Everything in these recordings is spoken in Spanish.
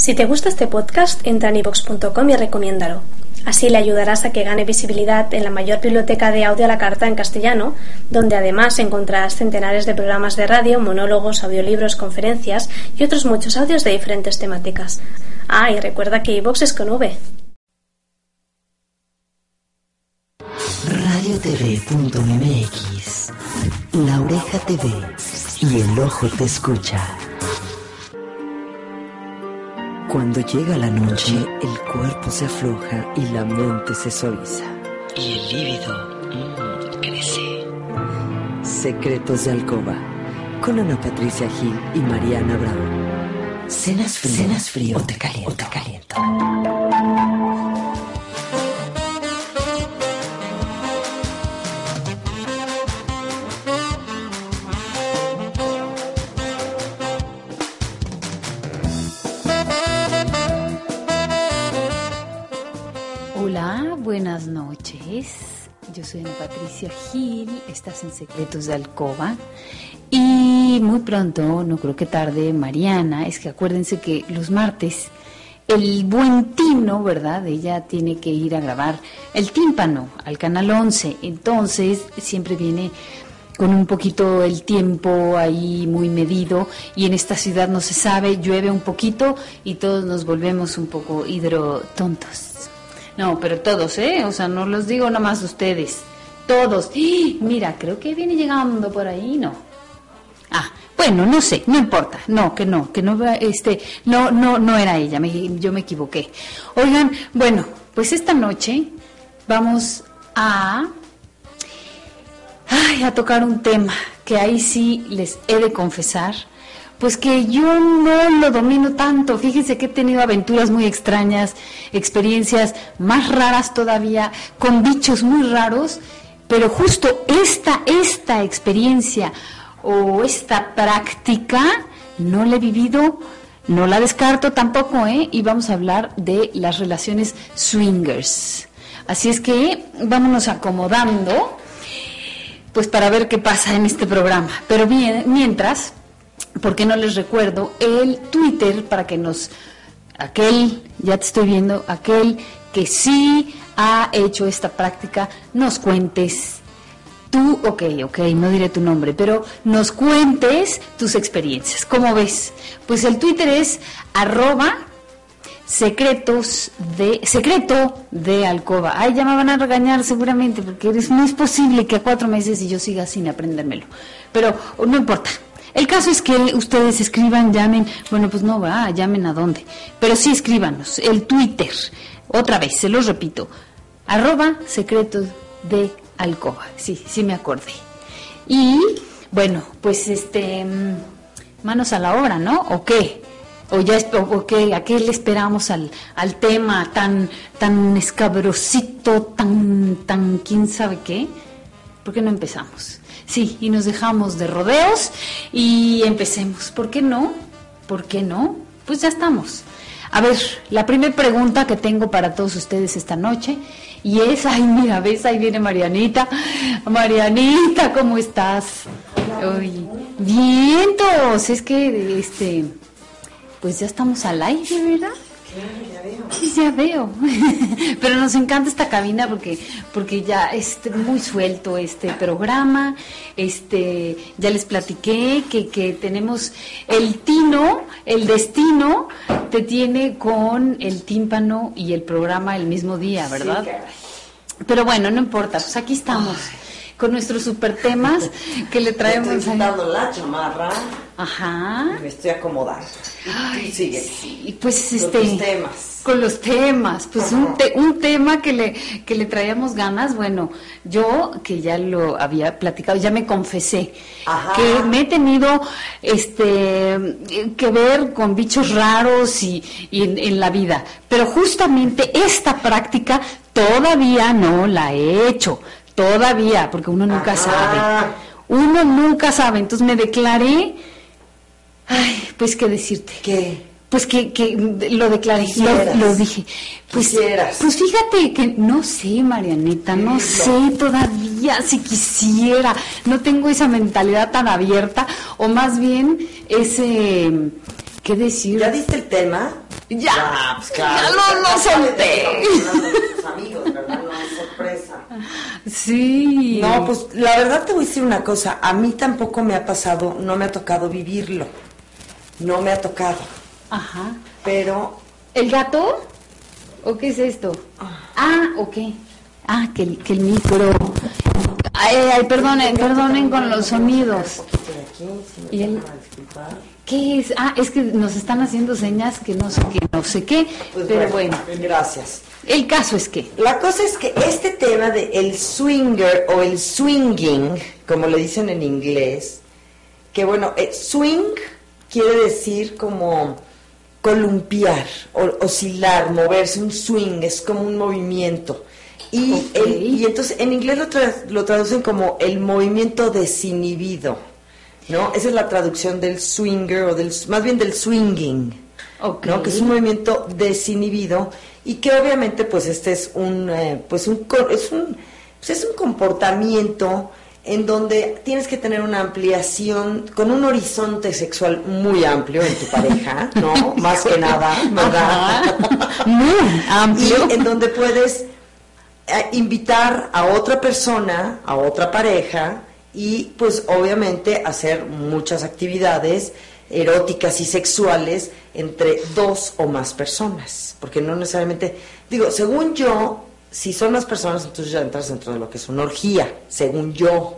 Si te gusta este podcast, entra en ivox.com y recomiéndalo. Así le ayudarás a que gane visibilidad en la mayor biblioteca de audio a la carta en castellano, donde además encontrarás centenares de programas de radio, monólogos, audiolibros, conferencias y otros muchos audios de diferentes temáticas. Ah, y recuerda que iVox es con V. radiotv.mx La oreja te ve y el ojo te escucha. Cuando llega la noche, el cuerpo se afloja y la mente se suaviza. Y el líbido mm, crece. Secretos de Alcoba, con Ana Patricia Gil y Mariana Bravo. Cenas frío, Cenas frío o te caliento. O te caliento. Buenas noches. Yo soy Ana Patricia Gil, estás en Secretos de Alcoba. Y muy pronto, no creo que tarde, Mariana, es que acuérdense que los martes el buen Tino, ¿verdad? Ella tiene que ir a grabar el tímpano al canal 11. Entonces, siempre viene con un poquito el tiempo ahí muy medido y en esta ciudad no se sabe, llueve un poquito y todos nos volvemos un poco hidrotontos. No, pero todos, ¿eh? O sea, no los digo nada más ustedes. Todos. ¡Ah! Mira, creo que viene llegando por ahí, ¿no? Ah, bueno, no sé, no importa. No, que no, que no, este, no, no, no era ella, me- yo me equivoqué. Oigan, bueno, pues esta noche vamos a, ay, a tocar un tema que ahí sí les he de confesar, pues que yo no lo domino tanto. Fíjense que he tenido aventuras muy extrañas, experiencias más raras todavía, con bichos muy raros, pero justo esta, esta experiencia o esta práctica no la he vivido, no la descarto tampoco, ¿eh? Y vamos a hablar de las relaciones swingers. Así es que vámonos acomodando pues para ver qué pasa en este programa. Pero bien, mientras, ¿por qué no les recuerdo el Twitter para que nos, aquel, ya te estoy viendo, aquel que sí ha hecho esta práctica, nos cuentes tú, ok, ok, no diré tu nombre, pero nos cuentes tus experiencias. ¿Cómo ves? Pues el Twitter es arroba secretos de secreto de alcoba. Ay, ya me van a regañar seguramente porque eres, no es posible que a cuatro meses y yo siga sin aprendérmelo. Pero no importa. El caso es que ustedes escriban, llamen, bueno, pues no va, llamen a dónde, pero sí escríbanos, el Twitter, otra vez, se los repito, arroba secretos de alcoba, sí, sí me acordé. Y bueno, pues este, mm, manos a la obra, ¿no? ¿O qué? ¿O ya o qué? ¿A qué le esperamos al, al tema tan, tan escabrosito, tan, tan, quién sabe qué? ¿Por qué no empezamos? Sí, y nos dejamos de rodeos y empecemos. ¿Por qué no? ¿Por qué no? Pues ya estamos. A ver, la primera pregunta que tengo para todos ustedes esta noche y es, ay, mira, ves, ahí viene Marianita. Marianita, ¿cómo estás? Vientos, es que, este, pues ya estamos al aire, ¿verdad? Sí, ya veo. Pero nos encanta esta cabina porque porque ya es muy suelto este programa. Este, ya les platiqué que, que tenemos el tino, el destino te tiene con el tímpano y el programa el mismo día, ¿verdad? Pero bueno, no importa, pues aquí estamos. Con nuestros super temas que le traemos. Estoy quitando la chamarra. Ajá. Y me estoy acomodando. Ay, sigue. Sí, pues Con este. tus temas. Con los temas, pues un, te- un tema que le, que le traíamos ganas, bueno, yo que ya lo había platicado, ya me confesé, Ajá. que me he tenido este que ver con bichos raros y, y en, en la vida, pero justamente esta práctica todavía no la he hecho, todavía, porque uno nunca Ajá. sabe, uno nunca sabe, entonces me declaré, ay, pues qué decirte. ¿Qué? Pues que, que lo declaré, lo, lo dije. Pues, Quisieras. pues fíjate que no sé, Marianita, no sé todavía si quisiera. No tengo esa mentalidad tan abierta, o más bien ese, ¿qué decir? ¿Ya diste el tema? Ya, Ah, pues claro. ya lo Ya sabes de solté. qué estamos hablando con tus amigos, ¿verdad? No es sorpresa. Sí. No, pues la verdad te voy a decir una cosa. A mí tampoco me ha pasado, no me ha tocado vivirlo. No me ha tocado. Ajá. Pero ¿El gato? ¿O qué es esto? Ah, ok. Ah, que el, que el micro. Ay, ay, perdonen, perdonen con los sonidos. Y el- ¿Qué es? Ah, es que nos están haciendo señas que no sé qué, no sé qué, Pues pero bueno, Gracias. el caso es que, La cosa es que este tema de el swinger o el swinging, como le dicen en inglés, que bueno, eh, swing quiere decir como columpiar, o- oscilar, moverse, un swing, es como un movimiento. Y, el- y entonces en inglés lo, tra- lo traducen como el movimiento desinhibido, ¿no? Esa es la traducción del swinger o del, más bien del swinging. ¿no? que es un movimiento desinhibido y que obviamente pues este es un eh, pues un es un pues, es un comportamiento en donde tienes que tener una ampliación con un horizonte sexual muy amplio en tu pareja, ¿no? Más que nada, ¿verdad? Muy amplio. Y en donde puedes eh, invitar a otra persona, a otra pareja y pues obviamente hacer muchas actividades eróticas y sexuales entre dos o más personas, porque no necesariamente, digo, según yo, si son más personas, entonces ya entras dentro de lo que es una orgía, según yo.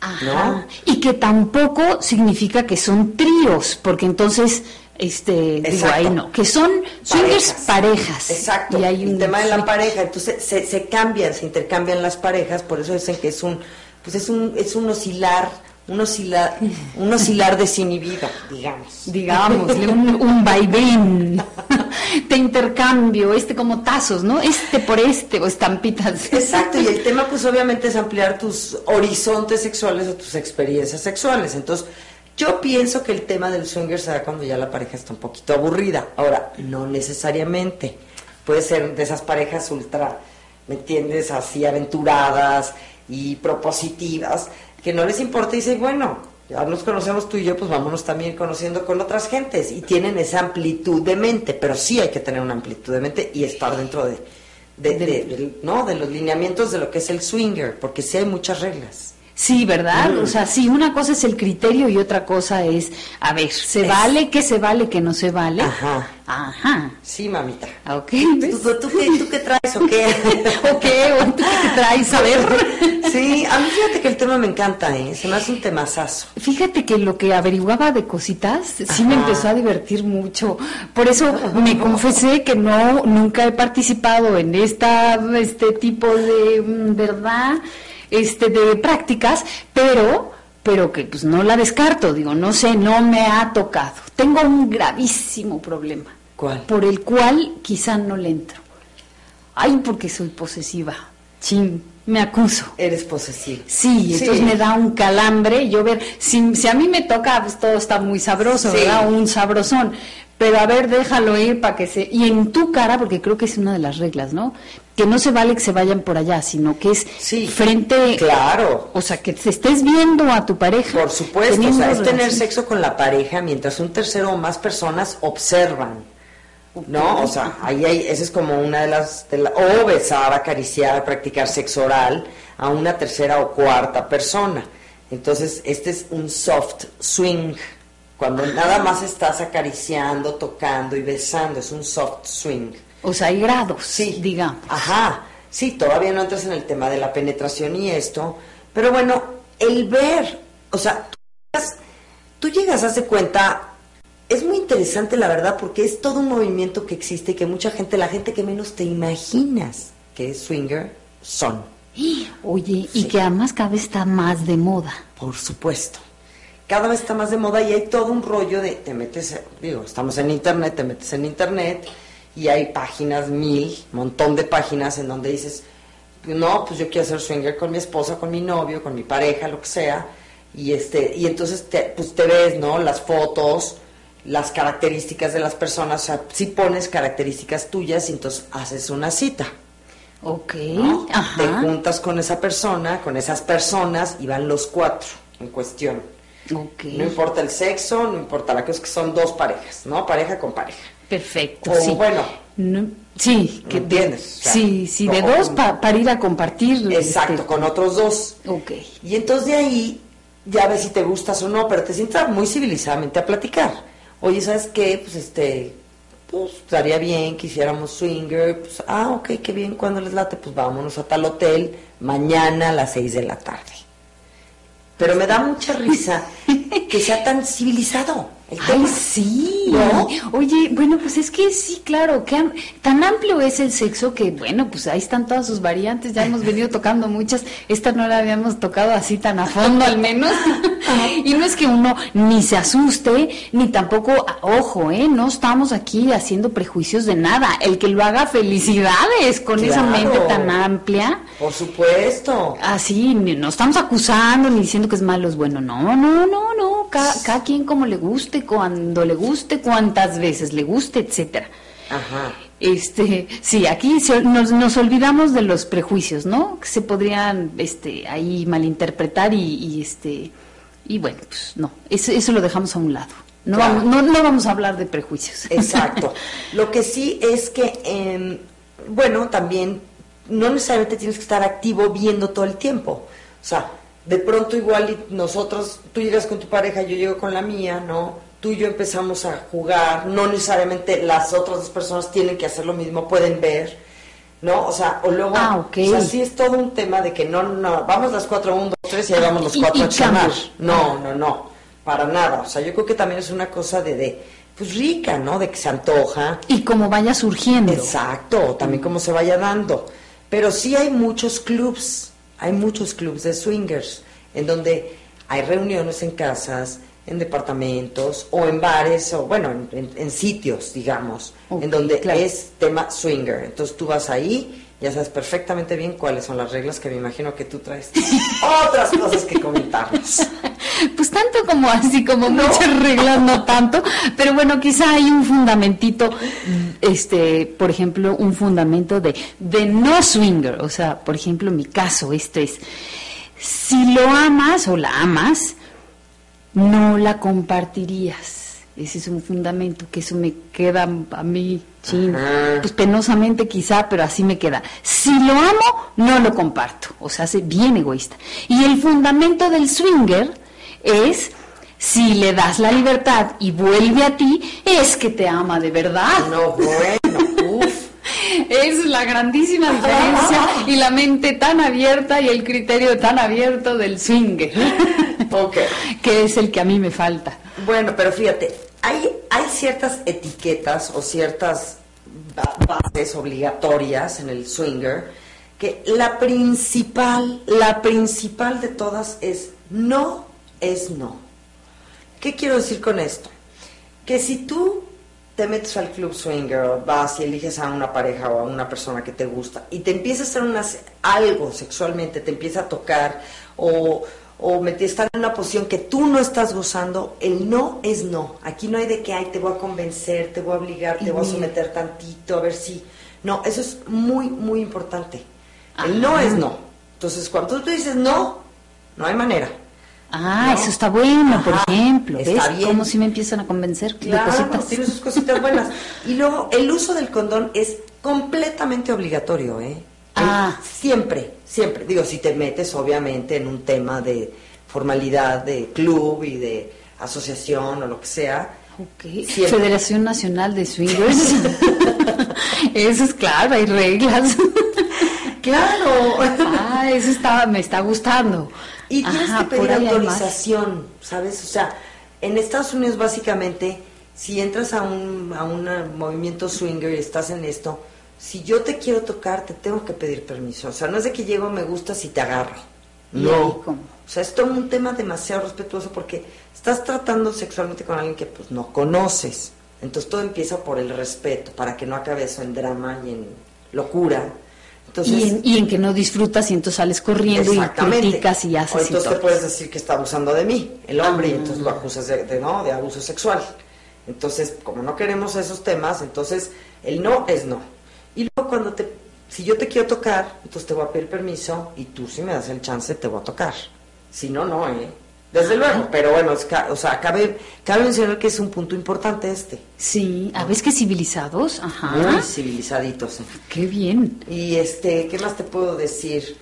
Ajá. ¿no? Y que tampoco significa que son tríos, porque entonces, este, digo, ahí no, que son swingers parejas. Exacto. Y hay el un tema de la pareja, entonces se, se cambian, se intercambian las parejas, por eso dicen que es un, pues es un, es un oscilar, un oscilar, un oscilar desinhibido, digamos. digámosle, un, un vaivén. Te intercambio, este como tazos, ¿no? Este por este, o estampitas. Exacto, y el tema pues obviamente es ampliar tus horizontes sexuales o tus experiencias sexuales. Entonces, yo pienso que el tema del swinger se da cuando ya la pareja está un poquito aburrida. Ahora, no necesariamente. Puede ser de esas parejas ultra, ¿me entiendes? Así aventuradas y propositivas, que no les importa y dicen, bueno, ya nos conocemos tú y yo, pues vámonos también conociendo con otras gentes. Y tienen esa amplitud de mente, pero sí hay que tener una amplitud de mente y estar dentro de, de, de- del- no, de los lineamientos de lo que es el swinger, porque sí hay muchas reglas. Sí, ¿verdad? O sea, sí, una cosa es el criterio y otra cosa es, a ver, ¿se Es- vale? ¿Qué se vale? ¿Qué no se vale? Ajá. Ajá. Sí, mamita. Ok. ¿Tú, tú, tú qué, tú qué traes o qué? ¿O qué? ¿O tú qué traes? A ver. Sí, a mí fíjate que el tema me encanta, ¿eh? Se me hace un temazazo. Fíjate que lo que averiguaba de cositas sí me empezó a divertir mucho. Por eso me confesé que no nunca he participado en esta este tipo de mm, verdad, este de prácticas, pero pero que pues no la descarto, digo, no sé, no me ha tocado. Tengo un gravísimo problema ¿Cuál? por el cual quizá no le entro. Ay, porque soy posesiva. Chin, me acuso. Eres posesivo. Sí, entonces me da un calambre. Yo ver, si, si a mí me toca, pues todo está muy sabroso, Sí. ¿verdad? Un sabrosón. Pero a ver, déjalo ir para que se. Y en tu cara, porque creo que es una de las reglas, ¿no? Que no se vale que se vayan por allá, sino que es Sí. frente. Claro. O sea, que te estés viendo a tu pareja. Por supuesto, o sea, es tener sexo con la pareja mientras un tercero o más personas observan. ¿No? O sea, ahí hay, esa es como una de las, de la- o besar, acariciar, practicar sexo oral a una tercera o cuarta persona. Entonces, este es un soft swing, cuando nada más estás acariciando, tocando y besando, es un soft swing. O sea, hay grados, Sí, digamos. Ajá. sí, todavía no entras en el tema de la penetración y esto, pero bueno, el ver, o sea, tú llegas, tú llegas a hacer cuenta, es muy interesante la verdad porque es todo un movimiento que existe y que mucha gente, la gente que menos te imaginas que es swinger, son. Oye, y que además cada vez está más de moda. Por supuesto. Cada vez está más de moda y hay todo un rollo de, te metes, digo, estamos en internet, te metes en internet y hay páginas, mil, montón de páginas en donde dices, no, pues yo quiero hacer swinger con mi esposa, con mi novio, con mi pareja, lo que sea, y este, y entonces te, pues te ves, ¿no? Las fotos, las características de las personas, o sea, si pones características tuyas y entonces haces una cita. Ok. Te juntas con esa persona, con esas personas y van los cuatro en cuestión. Okay. No importa el sexo, no importa la cosa, es que son dos parejas, ¿no? Pareja con pareja. Perfecto. O sí. bueno, sí, que entiendes. sí, sí, de dos para ir a compartir. Exacto, este, con otros dos. Ok. Y entonces de ahí ya ves si te gustas o no, pero te sientas muy civilizadamente a platicar. Oye, ¿sabes qué? Pues este, pues estaría bien que hiciéramos swinger. Pues, ah, ok, qué bien, cuando les late? Pues vámonos a tal hotel mañana a las seis de la tarde. Pero me da mucha risa que sea tan civilizado. El Ay, tema. sí. ¿No? Oye, bueno, pues es que sí, claro, que tan amplio es el sexo que, bueno, pues ahí están todas sus variantes, ya hemos venido tocando muchas, esta no la habíamos tocado así tan a fondo al menos. y no es que uno ni se asuste, ni tampoco, a- ojo, ¿eh? No estamos aquí haciendo prejuicios de nada. El que lo haga, felicidades con esa mente tan amplia. Por supuesto. Así, ni- no estamos acusando ni diciendo que es malo, es bueno. No, no, no, no. Cada, cada quien como le guste, cuando le guste, cuántas veces le guste, etcétera. Ajá. Este, sí, aquí se- nos, nos olvidamos de los prejuicios, ¿no? Que se podrían, este, ahí malinterpretar y, y, este, y bueno, pues no, eso, eso lo dejamos a un lado. No, Claro. vamos, no, no vamos a hablar de prejuicios. Exacto. Lo que sí es que, em, bueno, también no necesariamente tienes que estar activo viendo todo el tiempo. O sea, de pronto igual nosotros, tú llegas con tu pareja, yo llego con la mía, ¿no? Tú y yo empezamos a jugar, no necesariamente las otras dos personas tienen que hacer lo mismo, pueden ver, ¿no? O sea, o luego, Ah, ok. o sea, sí es todo un tema de que no, no, vamos las cuatro, uno, dos, tres y ahí vamos los Y- cuatro y a chamar. No, no, no, para nada. O sea, yo creo que también es una cosa de, de pues rica, ¿no? De que se antoja. Y como vaya surgiendo. Exacto, también como se vaya dando. Pero sí hay muchos clubs, hay muchos clubs de swingers, en donde hay reuniones en casas, en departamentos o en bares o bueno, en, en- en sitios, digamos, en donde claro. es tema swinger. Entonces tú vas ahí, ya sabes perfectamente bien cuáles son las reglas que me imagino que tú traes. Otras cosas que comentarnos. Pues tanto como así, como muchas reglas, no tanto, pero bueno, quizá hay un fundamentito, este, por ejemplo, un fundamento de, de no swinger, o sea, por ejemplo, mi caso, esto es, si lo amas o la amas, no la compartirías. Ese es un fundamento que eso me queda a mí, chin, Ajá. pues penosamente quizá, pero así me queda. Si lo amo, no lo comparto. O sea, hace bien egoísta. Y el fundamento del swinger es, si le das la libertad y vuelve a ti, es que te ama de verdad. No, bueno, uff. Es la grandísima diferencia y la mente tan abierta y el criterio tan abierto del swinger, Ok. que es el que a mí me falta. Bueno, pero fíjate, hay, hay ciertas etiquetas o ciertas ba- bases obligatorias en el swinger que la principal, la principal de todas es no es no. ¿Qué quiero decir con esto? Que si tú te metes al club swinger o vas y eliges a una pareja o a una persona que te gusta y te empieza a hacer una, algo sexualmente, te empieza a tocar o, o estar en una posición que tú no estás gozando, el no es no. Aquí no hay de que, ay, te voy a convencer, te voy a obligar, te voy a someter tantito, a ver si... No, eso es muy, muy importante. El no Ajá. es no. Entonces, cuando tú dices no, no hay manera. Ah, No. eso está bueno, por ejemplo. ¿Ves? está bien. Cómo si me empiezan a convencer Claro, de cositas. tiene sus cositas buenas. Y luego, el uso del condón es completamente obligatorio, ¿eh? Ah. Siempre, siempre. Digo, si te metes, obviamente, en un tema de formalidad de club y de asociación o lo que sea. Ok. Siempre. Federación Nacional de Swingers. Eso es claro, hay reglas. Claro. Ah, eso está, me está gustando. Y tienes que pedir autorización, ¿sabes? O sea, en Estados Unidos básicamente, si entras a un, a un movimiento swinger y estás en esto, si yo te quiero tocar, te tengo que pedir permiso. O sea, no es de que llego, me gusta si te agarro. No. O sea, es todo un tema demasiado respetuoso porque estás tratando sexualmente con alguien que pues no conoces. Entonces todo empieza por el respeto, para que no acabe eso en drama y en locura. Entonces, y, en, que no disfrutas y entonces sales corriendo y criticas y haces. O entonces te puedes decir que está abusando de mí, el hombre, y entonces lo acusas de, no, de abuso sexual. Entonces, como no queremos esos temas, entonces el no es no. Y luego cuando te, si yo te quiero tocar, entonces te voy a pedir permiso y tú si me das el chance te voy a tocar. Si no, no, ¿eh? Desde luego, pero bueno, o sea, cabe, cabe mencionar que es un punto importante este. Sí, a veces que civilizados, ajá. Muy civilizaditos. Qué bien. Y este, ¿qué más te puedo decir?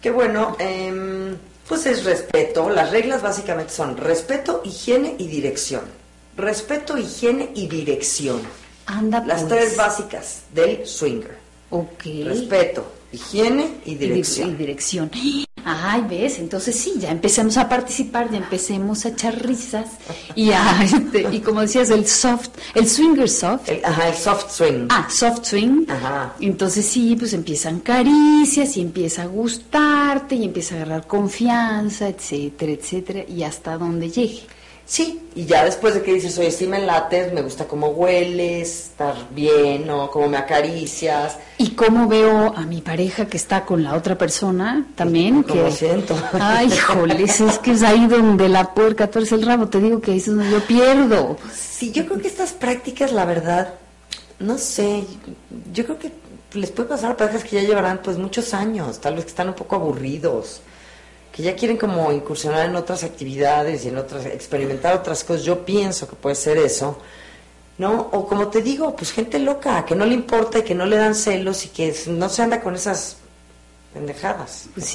Que bueno, em, pues es respeto. Las reglas básicamente son respeto, higiene y dirección. Respeto, higiene y dirección. Anda, Las pues. tres básicas del swinger. Ok. Respeto, higiene y dirección. Y, dirección. Ay, ves, entonces sí, ya empecemos a participar, ya empecemos a echar risas y este, y como decías, el soft, el swinger soft. ajá, el soft swing. Ah, soft swing. Ajá. Entonces sí, pues empiezan caricias y empieza a gustarte y empieza a agarrar confianza, etcétera, etcétera, y hasta donde llegue. Sí, y ya después de que dices, oye, sí me lates, me gusta cómo hueles, estar bien, o cómo me acaricias. Y cómo veo a mi pareja que está con la otra persona también. ¿Cómo que siento? Ay, joles, es que es ahí donde la puerca torce el rabo, te digo que ahí es donde yo pierdo. Sí, yo creo que estas prácticas, la verdad, no sé, yo creo que les puede pasar a parejas que ya llevarán pues muchos años, tal vez que están un poco aburridos que ya quieren como incursionar en otras actividades y en otras, experimentar otras cosas, yo pienso que puede ser eso, ¿no? O como te digo, pues gente loca, que no le importa y que no le dan celos y que no se anda con esas pendejadas. Pues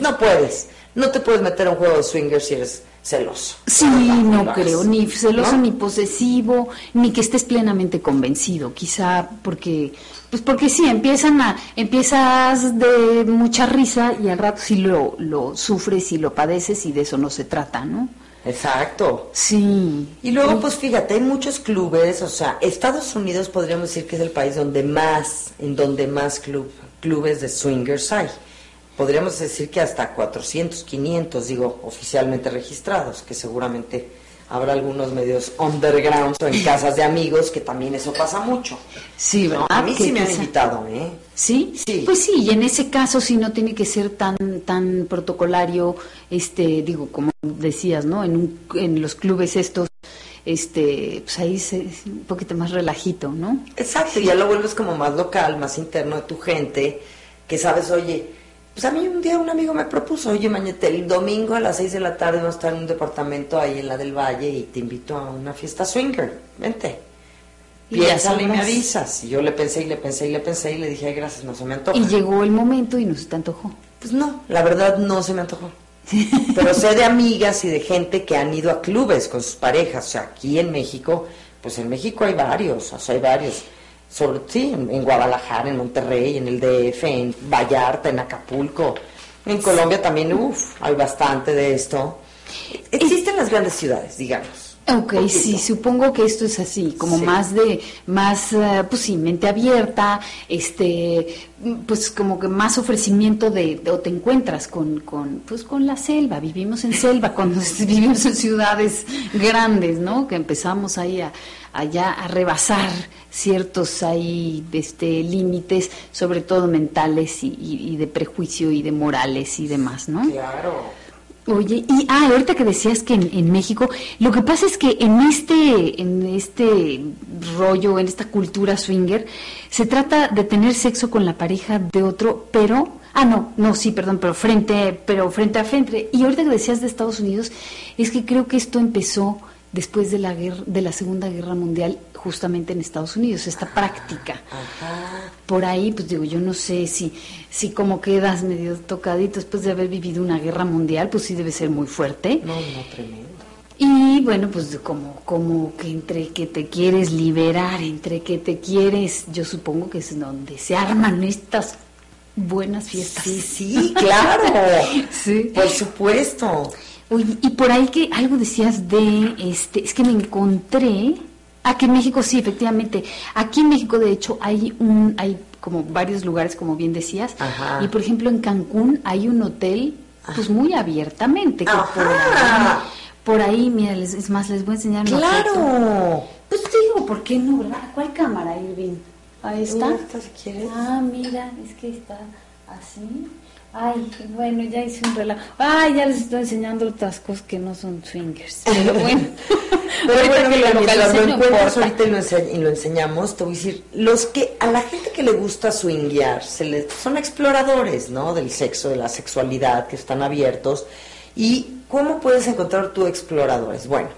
no puedes, no te puedes meter a un juego de swingers si eres celoso. Sí, no, creo, ni celoso, ni posesivo, ni que estés plenamente convencido, quizá porque pues porque sí, empiezan a, empiezas de mucha risa y al rato sí lo, lo sufres y lo padeces y de eso no se trata, ¿no? Exacto. Sí. Y luego, pues fíjate, hay muchos clubes, o sea, Estados Unidos podríamos decir que es el país donde más, en donde más club, clubes de swingers hay. Podríamos decir que hasta 400, 500, digo, oficialmente registrados, que seguramente habrá algunos medios underground o en casas de amigos que también eso pasa mucho. Sí, ¿verdad? A mí sí me han invitado, ¿eh? ¿Sí? Sí. Pues sí, y en ese caso sí no tiene que ser tan tan protocolario, este, digo, como decías, ¿no? En, un, en los clubes estos este, pues ahí es un poquito más relajito, ¿no? Exacto, ya lo vuelves como más local, más interno de tu gente, que sabes, oye, pues a mí un día un amigo me propuso, oye Mañete, el domingo a las 6 de la tarde vamos a estar en un departamento ahí en la del Valle y te invito a una fiesta swinger, vente. Y ya Piénsale y me avisas. Y yo le pensé y le pensé y le pensé y le dije, ay, gracias, no se me antoja. Y llegó el momento y no se te antojó. Pues no, la verdad no se me antojó. Pero sé de amigas y de gente que han ido a clubes con sus parejas. O sea, aquí en México, pues en México hay varios, o sea, hay varios. Sobre, sí, en, Guadalajara, en Monterrey, en el DF, en Vallarta, en Acapulco. En Colombia también, uff, hay bastante de esto. Existen las grandes ciudades, digamos. Ok, sí, supongo que esto es así, como Sí. más de, más, eh, pues sí, mente abierta, este, pues como que más ofrecimiento de, de- o te encuentras con, con, pues con la selva, vivimos en selva, cuando vivimos en ciudades grandes, ¿no? Que empezamos ahí a, allá a rebasar ciertos ahí, este, límites, sobre todo mentales y, y- y de prejuicio y de morales y demás, ¿no? Claro. Oye, y ah, ahorita que decías que en, en México, lo que pasa es que en este, en este rollo, en esta cultura swinger, se trata de tener sexo con la pareja de otro, pero, ah, no, no, sí, perdón, pero frente, pero frente a frente. Y ahorita que decías de Estados Unidos, es que creo que esto empezó después de la guerra, de la Segunda Guerra Mundial, justamente en Estados Unidos, esta práctica Ajá. por ahí, pues digo, yo no sé si, si como quedas medio tocadito después de haber vivido una guerra mundial, pues sí debe ser muy fuerte. No, no, tremendo. Y bueno, pues como, como que entre que te quieres liberar, entre que te quieres, yo supongo que es donde se arman estas buenas fiestas. Sí, sí, claro. sí. Por supuesto. Oye, y por ahí que algo decías de, este, es que me encontré, aquí en México sí, efectivamente, aquí en México de hecho hay un, hay como varios lugares, como bien decías, Ajá. y por ejemplo en Cancún hay un hotel, pues muy abiertamente, que por ahí, por ahí, mira, les- es más, les voy a enseñar foto. Claro. Pues te digo, ¿por qué no, verdad? ¿Cuál cámara, Irving? Ahí está. Esta, si quieres. Ah, mira, es que está así. Ay, bueno, ya hice un relajo. Ay, ya les estoy enseñando otras cosas que no son swingers. Pero bueno, Pero ahorita bueno, que lo encuentras ahorita y lo, ense- y lo enseñamos, te voy a decir, los que, a la gente que le gusta swinguear, se le, son exploradores, ¿no? Del sexo, de la sexualidad, que están abiertos. ¿Y cómo puedes encontrar tú exploradores? Bueno,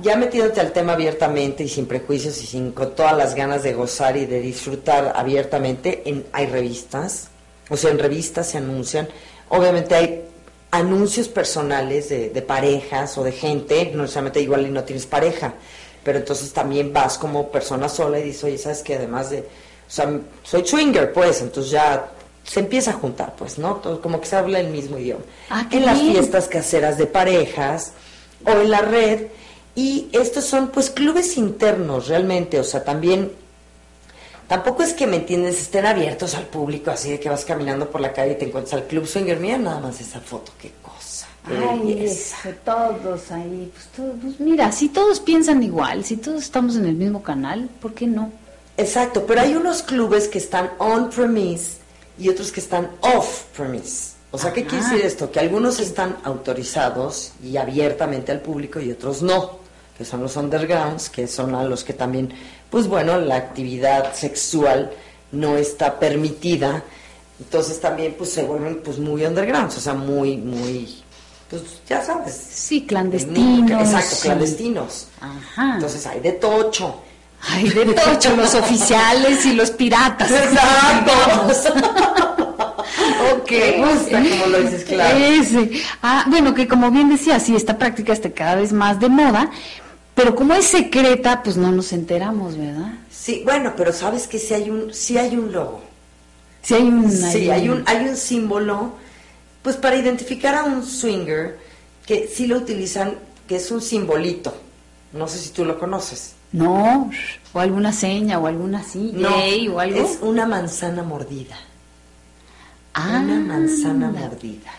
ya metiéndote al tema abiertamente y sin prejuicios y sin con todas las ganas de gozar y de disfrutar abiertamente, en, hay revistas, o sea, en revistas se anuncian, obviamente hay anuncios personales de, de parejas o de gente, no necesariamente igual y no tienes pareja, pero entonces también vas como persona sola y dices, oye, ¿sabes que Además de, o sea, soy swinger, pues, entonces ya se empieza a juntar, pues, ¿no? Todo, como que se habla el mismo idioma. Ah, en las bien. fiestas caseras de parejas o en la red, y estos son, pues, clubes internos, realmente, o sea, también Tampoco es que, ¿me entiendes?, estén abiertos al público, así de que vas caminando por la calle y te encuentras al Club Swinger. Mira nada más esa foto, qué cosa. Qué Ay, eso, todos ahí, pues, todos, pues mira, si todos piensan igual, si todos estamos en el mismo canal, ¿por qué no? Exacto, pero hay unos clubes que están on-premise y otros que están off-premise. O sea, ¿qué Ajá. quiere decir esto? Que algunos están autorizados y abiertamente al público y otros no, que son los undergrounds, que son a los que también, pues bueno, la actividad sexual no está permitida. Entonces también pues se vuelven pues muy undergrounds, o sea, muy, muy, pues ya sabes. Sí, clandestinos. Exacto, sí. clandestinos. Ajá. Entonces hay de tocho. Ay, de tocho, los oficiales y los piratas. ok. Me gusta como lo dices, claro. Ese. Ah, bueno, que como bien decía, sí, esta práctica está cada vez más de moda, pero como es secreta, pues no nos enteramos, ¿verdad? Sí, bueno, pero sabes que sí hay un, sí hay un logo. Sí hay un... Sí, hay un, hay un símbolo, pues para identificar a un swinger, que sí lo utilizan, que es un simbolito. No sé si tú lo conoces. No, o alguna seña, o alguna así, gay o algo. es una manzana mordida. Ah, Una manzana mordida.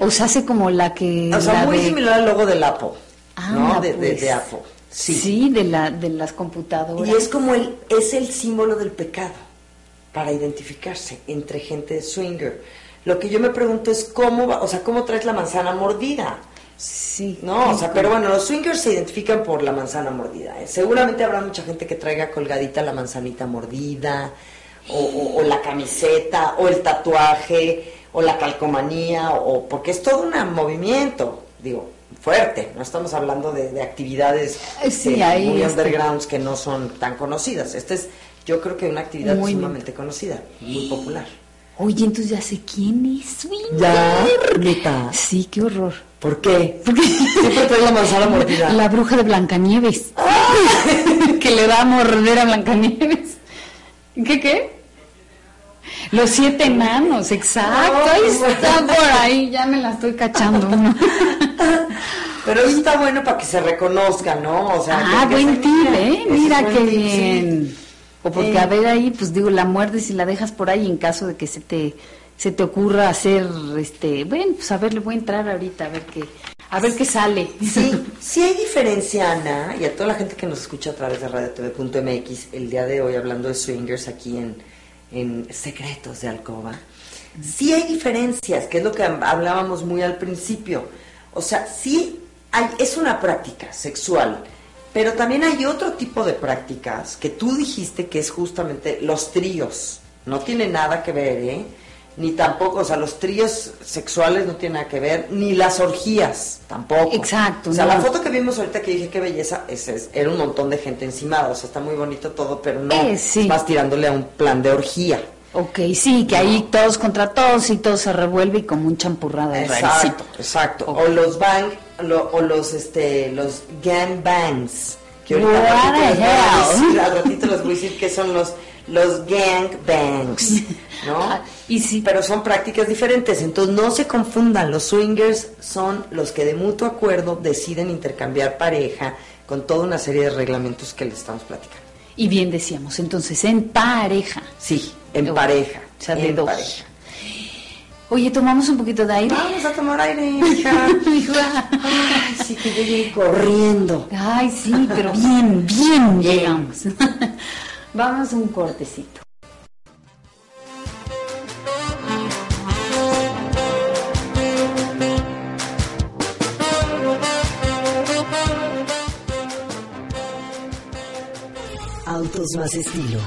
O sea, hace como la que... O sea, muy de- similar al logo del Apple. Ah, ¿No? De, de- pues. de Apple. Sí. Sí, de, la, de las computadoras. Y es como el, es el símbolo del pecado para identificarse entre gente swinger. Lo que yo me pregunto es cómo va, o sea, cómo traes la manzana mordida. Sí. No, o sea, pero bueno, los swingers se identifican por la manzana mordida. ¿eh? Seguramente habrá mucha gente que traiga colgadita la manzanita mordida, o, o- o la camiseta, o el tatuaje, o la calcomanía, o porque es todo un movimiento, digo, fuerte. No estamos hablando de, de actividades Eh, sí, ahí, muy este. undergrounds que no son tan conocidas. Esta es, yo creo que una actividad Muy sumamente conocida, muy popular. Oye, entonces ya sé quién es Swinger. Ya, neta. Sí, qué horror. ¿Por qué? Siempre trae la manzana mordida. La bruja de Blancanieves. que le da a morder a Blancanieves. ¿Qué qué? Los siete enanos, exacto. Ahí está por ahí, ya me la estoy cachando. Pero eso está bueno para que se reconozca, ¿no? O sea, ah, que- buen tip, ¿eh? Mira qué sí. bien. O porque Eh. a ver ahí, pues digo, la muerdes y la dejas por ahí en caso de que se te se te ocurra hacer este, bueno, pues a ver, le voy a entrar ahorita a ver qué a ver qué sale. Sí, sí hay diferencia, Ana, y a toda la gente que nos escucha a través de radiotv.mx el día de hoy hablando de swingers aquí en, en Secretos de Alcoba. Sí hay diferencias, que es lo que hablábamos muy al principio. O sea, sí hay, es una práctica sexual, pero también hay otro tipo de prácticas que tú dijiste que es justamente los tríos. No tiene nada que ver, ¿eh? Ni tampoco, o sea, los tríos sexuales no tienen nada que ver, ni las orgías tampoco. Exacto, O sea, no. la foto que vimos ahorita que dije qué belleza, ese es- era un montón de gente encimada, o sea, está muy bonito todo, pero no Eh, sí. es más tirándole a un plan de orgía. Ok, sí, que ahí todos contra todos y todo se revuelve y como un champurrado ahí Exacto, exacto. O los bang, lo- o los este, los gang bangs, Que ahorita al ratito les voy a decir qué son los los gang bangs, ¿no? Y sí. Pero son prácticas diferentes, entonces no se confundan, los swingers son los que de mutuo acuerdo deciden intercambiar pareja con toda una serie de reglamentos que les estamos platicando. Y bien decíamos, entonces en pareja. Sí, en pareja. O sea, de dos. Pareja. Oye, tomamos un poquito de aire. Vamos a tomar aire, hija. Ay, sí que llegué corriendo. Ay, sí, pero bien, bien llegamos. Vamos a un cortecito. Autos más estilo.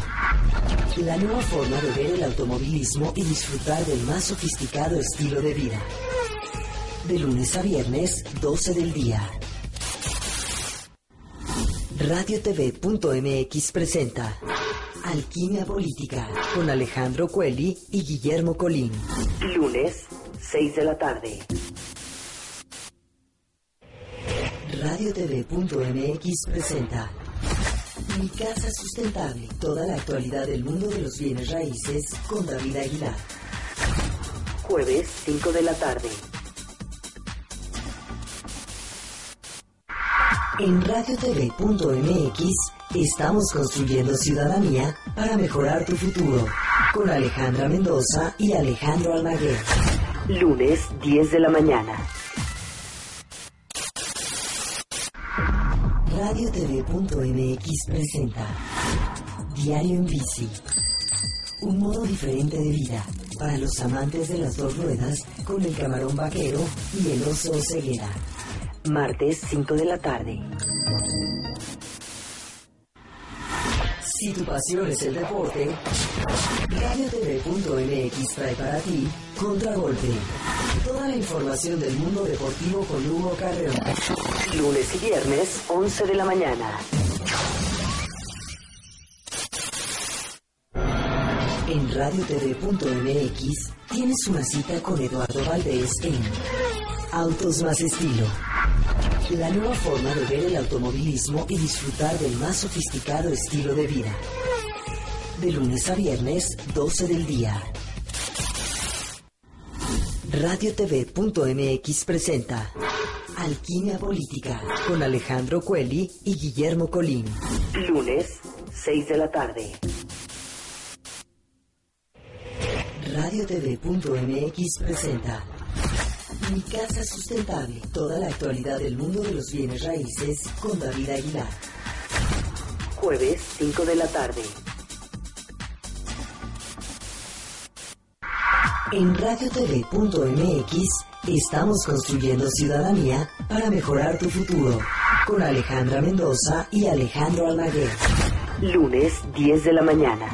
La nueva forma de ver el automovilismo y disfrutar del más sofisticado estilo de vida. De lunes a viernes, 12 del día. RadioTV.mx presenta Alquimia Política con Alejandro Cuelli y Guillermo Colín. Lunes, 6 de la tarde. RadioTV.mx presenta Mi Casa Sustentable. Toda la actualidad del mundo de los bienes raíces con David Aguilar. Jueves, 5 de la tarde. En radiotv.mx estamos construyendo ciudadanía para mejorar tu futuro. Con Alejandra Mendoza y Alejandro Almaguer. Lunes 10 de la mañana. RadioTV.mx presenta Diario en Bici. Un modo diferente de vida para los amantes de las dos ruedas con el camarón vaquero y el oso ceguera martes 5 de la tarde. Si tu pasión es el deporte, RadioTV.mx trae para ti Contragolpe. Toda la información del mundo deportivo con Hugo Carreón. Lunes y viernes, 11 de la mañana. En RadioTV.mx tienes una cita con Eduardo Valdés en Autos más Estilo la nueva forma de ver el automovilismo y disfrutar del más sofisticado estilo de vida. De lunes a viernes, 12 del día. RadioTV.mx presenta Alquimia Política con Alejandro Cuelli y Guillermo Colín. Lunes, 6 de la tarde. RadioTV.mx presenta mi casa sustentable. Toda la actualidad del mundo de los bienes raíces con David Aguilar. Jueves, 5 de la tarde. En radiotv.mx estamos construyendo ciudadanía para mejorar tu futuro. Con Alejandra Mendoza y Alejandro Almaguer. Lunes, 10 de la mañana.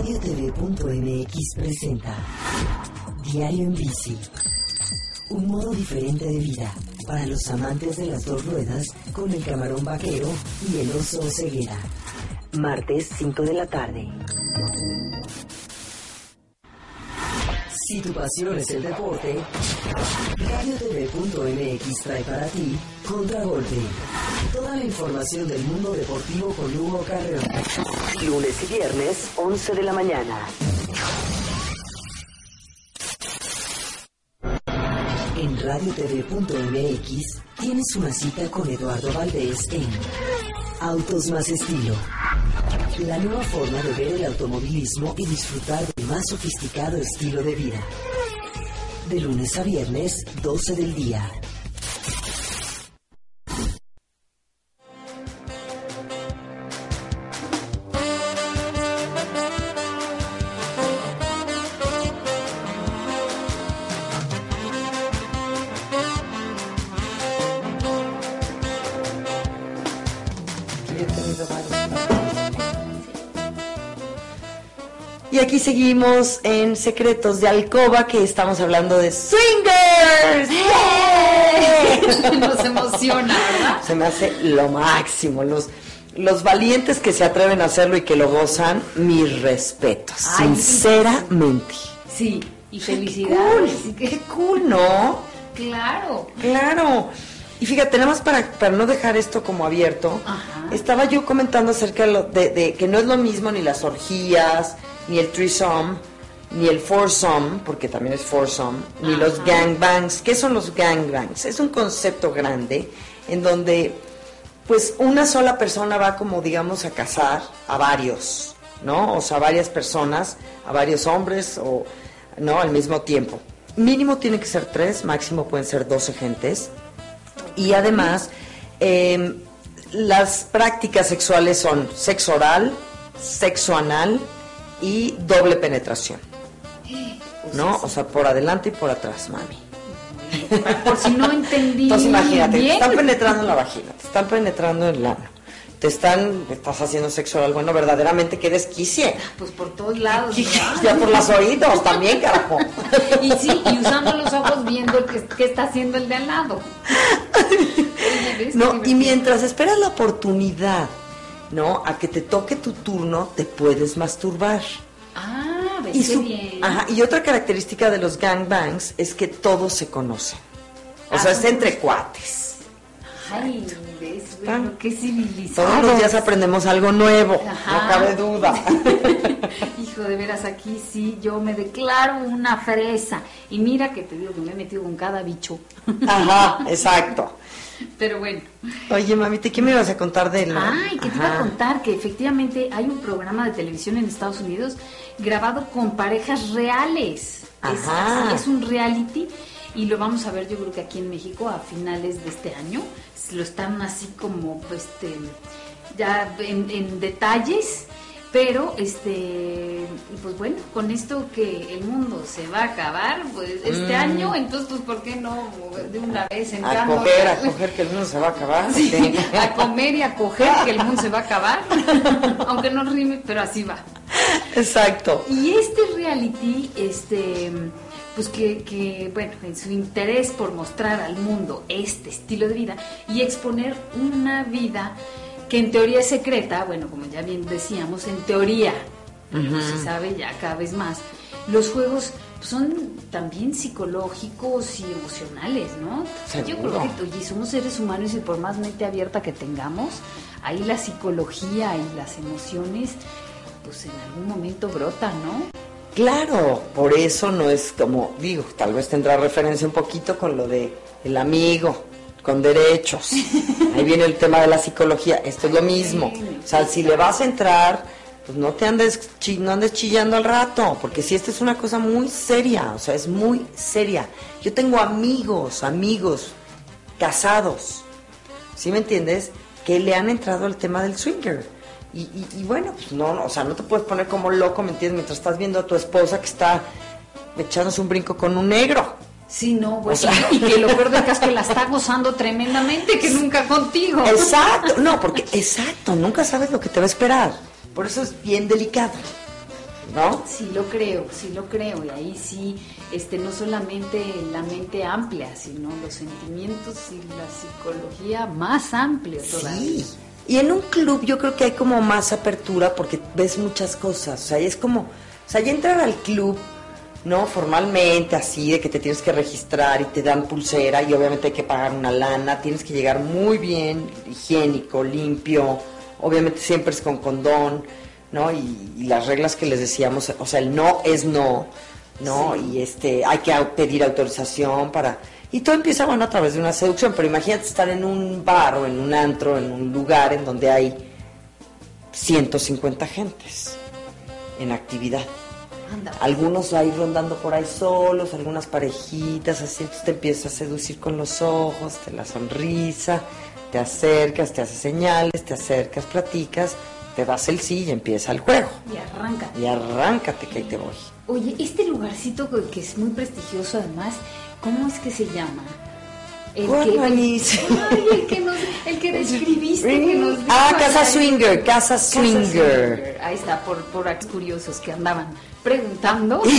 RadioTV.mx presenta Diario en Bici. Un modo diferente de vida para los amantes de las dos ruedas con el camarón vaquero y el oso ceguera. Martes 5 de la tarde. Si tu pasión es el deporte, RadioTV.mx trae para ti Contragolpe. Toda la información del mundo deportivo con Hugo Carreón. Lunes y viernes, 11 de la mañana. En radiotv.mx tienes una cita con Eduardo Valdés en Autos más Estilo. La nueva forma de ver el automovilismo y disfrutar del más sofisticado estilo de vida. De lunes a viernes, 12 del día. Aquí seguimos en Secretos de Alcoba, que estamos hablando de swingers. Nos emociona, ¿verdad? Se me hace lo máximo. Los, los valientes que se atreven a hacerlo y que lo gozan, mis respetos. sinceramente. Sí, y felicidades. Qué cool, ¿no? Claro. Claro. Y fíjate, nada más para, para no dejar esto como abierto, estaba yo comentando acerca de, lo- de- de que no es lo mismo ni las orgías, ni el threesome, ni el foursome, porque también es foursome, ni los gangbangs. ¿Qué son los gangbangs? Es un concepto grande en donde pues una sola persona va como digamos a casar a varios, ¿no? O sea, varias personas, a varios hombres o no al mismo tiempo. Mínimo tiene que ser tres, máximo pueden ser 12 gentes. Y además, eh, las prácticas sexuales son sexo oral, sexo anal y doble penetración. ¿No? O sea, por adelante y por atrás, mami. Por si no entendí Entonces imagínate, te están penetrando en la vagina, te están penetrando en el ano, te están, estás haciendo sexo oral, bueno, verdaderamente que desquicie. Pues por todos lados. ¿verdad? ya por los oídos también, carajo. Y sí, y usando los ojos viendo qué, qué está haciendo el de al lado. No, y mientras esperas la oportunidad, ¿no? A que te toque tu turno, te puedes masturbar. Ah, ves Y, su- bien. ajá, y otra característica de los gangbangs es que todos se conocen. O Ah, sea, es son entre cuates. Ay, ves, Ah. bueno, qué civilizado. Todos los días aprendemos algo nuevo, Ajá. no cabe duda. Hijo, de veras, aquí sí, yo me declaro una fresa. Y mira que te digo que me he metido con cada bicho. Ajá, exacto. Pero bueno. Oye, mamita, ¿qué me ibas a contar de él? Ay, que te iba a contar que efectivamente hay un programa de televisión en Estados Unidos grabado con parejas reales. Es, Ajá. así, es un reality y lo vamos a ver yo creo que aquí en México a finales de este año. Lo están así como pues, este ya en, en detalles, pero este pues bueno, con esto que el mundo se va a acabar pues este Mm. año, entonces pues por qué no de una vez A entrando coger, a coger que el mundo se va a acabar. Sí. a comer y a coger que el mundo se va a acabar. Aunque no rime, pero así va. Exacto. Y este reality, este, pues que, que, bueno, en su interés por mostrar al mundo este estilo de vida y exponer una vida que en teoría es secreta, bueno, como ya bien decíamos, en teoría, se sabe ya cada vez más, los juegos son también psicológicos y emocionales, ¿no? Yo Seguro. creo que, oye, somos seres humanos y por más mente abierta que tengamos, ahí la psicología y las emociones, pues en algún momento brotan, ¿no? Claro, por eso no es como, digo, tal vez tendrá referencia un poquito con lo de el amigo, con derechos. Ahí viene el tema de la psicología. Esto es lo mismo. O sea, si le vas a entrar, pues no te andes, no andes chillando al rato, porque si esta es una cosa muy seria, o sea, es muy seria. Yo tengo amigos, amigos casados, ¿sí me entiendes? Que le han entrado al tema del swinger. Y, y- y bueno, pues no, no, o sea, no te puedes poner como loco, ¿me entiendes? Mientras estás viendo a tu esposa que está echándose un brinco con un negro. Sí, no, pues, O sea- y que lo peor del caso es que la está gozando tremendamente, que nunca contigo. Exacto, no, porque exacto, nunca sabes lo que te va a esperar. Por eso es bien delicado, ¿no? Sí lo creo, sí lo creo, y ahí sí, este, no solamente la mente amplia, sino los sentimientos y la psicología más amplia todavía. Sí. Y en un club yo creo que hay como más apertura porque ves muchas cosas. O sea, es como, o sea, ya entrar al club, ¿no? Formalmente, así, de que te tienes que registrar y te dan pulsera y obviamente hay que pagar una lana, tienes que llegar muy bien, higiénico, limpio, obviamente siempre es con condón, ¿no? Y, y las reglas que les decíamos, o sea, el no es no, ¿no? Y este, hay que pedir autorización para... Y todo empieza, bueno, a través de una seducción, pero imagínate estar en un bar o en un antro, en un lugar en donde hay 150 gentes en actividad. Algunos ahí rondando por ahí solos, algunas parejitas, así, entonces te empiezas a seducir con los ojos, te la sonrisa, te acercas, te haces señales, te acercas, platicas, te das el sí y empieza el juego. Y arranca. Y arráncate que ahí te voy. Oye, este lugarcito que es muy prestigioso además, ¿cómo es que se llama? El ¿Cuál, que, el que, nos, el que describiste, que nos dijo Ah, Casa Swinger, Casa Swinger. Ahí está, por, por curiosos que andaban preguntando.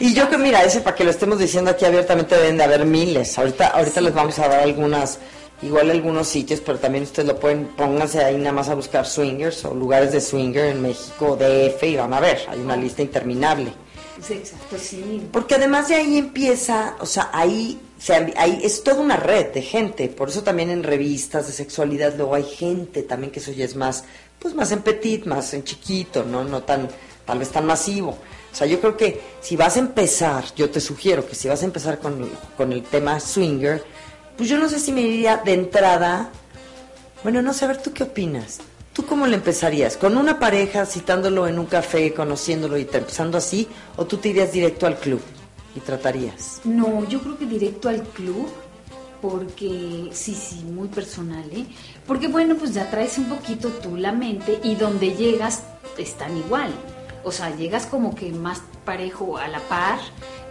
Y yo que mira, ese para que lo estemos diciendo aquí abiertamente deben de haber miles. Ahorita, ahorita les vamos a dar algunas, igual algunos sitios, pero también ustedes lo pueden, pónganse ahí nada más a buscar swingers o lugares de swinger en México, DF, y van a ver, hay una lista interminable. Sí, exacto, sí. Porque además de ahí empieza, o sea, ahí, se, ahí es toda una red de gente. Por eso también en revistas de sexualidad luego hay gente también que eso ya es más, pues más en petit, más en chiquito, ¿no? No tan, tal vez tan masivo. O sea, yo creo que si vas a empezar, yo te sugiero que si vas a empezar con, con el tema swinger, pues yo no sé si me iría de entrada, bueno, no sé, a ver, ¿tú qué opinas? ¿Tú cómo le empezarías? ¿Con una pareja, citándolo en un café, conociéndolo y empezando así? ¿O tú te irías directo al club y tratarías? No, yo creo que directo al club, porque sí, sí, muy personal, ¿eh? Porque bueno, pues ya traes un poquito tú la mente y donde llegas están igual. O sea, llegas como que más parejo a la par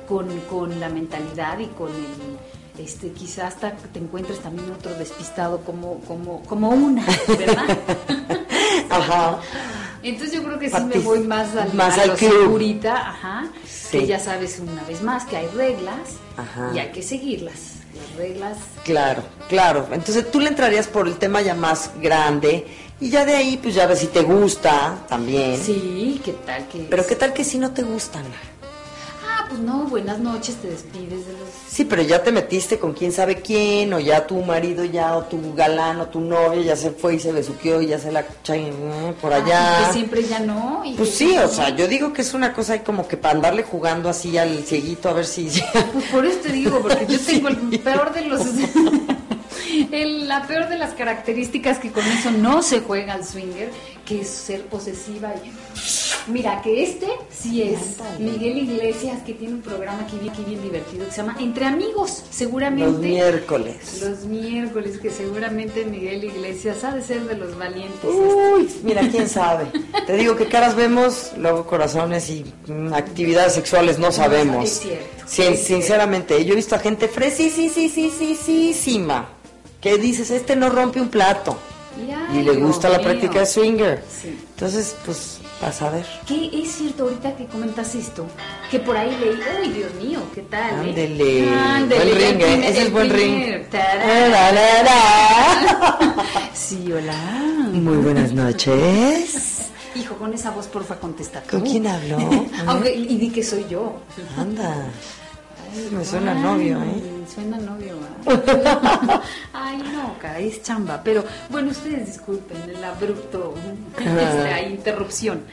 con, con la mentalidad y con el, este, quizás hasta te encuentres también otro despistado como, como, como una, ¿verdad? Ajá. Entonces yo creo que sí me voy más al, Más a al lo club. segurita, ajá, Sí. que ya sabes una vez más que hay reglas Ajá. y hay que seguirlas. Las reglas Claro, claro. Entonces tú le entrarías por el tema ya más grande y ya de ahí pues ya ves si te gusta también. Sí, ¿qué tal que Pero qué tal que si no te gustan. Pues no, buenas noches, te despides de los Sí, pero ya te metiste con quién sabe quién, o ya tu marido ya, o tu galán, o tu novio ya se fue y se besuqueó y ya se la eh, por Ah, y allá. que siempre ya no. y Pues sí, o sea, yo digo que es una cosa ahí como que para andarle jugando así al cieguito a ver si... Pues por eso te digo, porque yo tengo el peor de los. el- la peor de las características que con eso no se juega al swinger, que es ser posesiva. y- Mira, que este sí es Miguel Iglesias, que tiene un programa aquí bien, aquí bien divertido que se llama Entre Amigos, seguramente. Los miércoles. Los miércoles, que seguramente Miguel Iglesias ha de ser de los valientes. Uy, mira, quién sabe. Te digo que caras vemos, luego corazones y mm, actividades sexuales no sabemos. Es cierto, Sí, es sinceramente, yo he visto a gente fresísima que dices, este no rompe un plato. Y, le gusta la mío. práctica de swinger. Sí. Entonces, pues, vas a ver. Que es cierto ahorita que comentas esto, que por ahí leí, uy Dios mío, ¿qué tal? eh? Ándele. Ándele, Buen ring, ¿eh? Ese es el buen ring. Tarán. Sí, hola. Muy buenas noches. Hijo, con esa voz porfa contesta tú. ¿Con quién habló? Aunque, y di que soy yo. Anda. Me suena novio, ¿eh? Suena novio. ¿ah? Ay, no, cara, es chamba. Pero bueno, ustedes disculpen el abrupto, esta interrupción.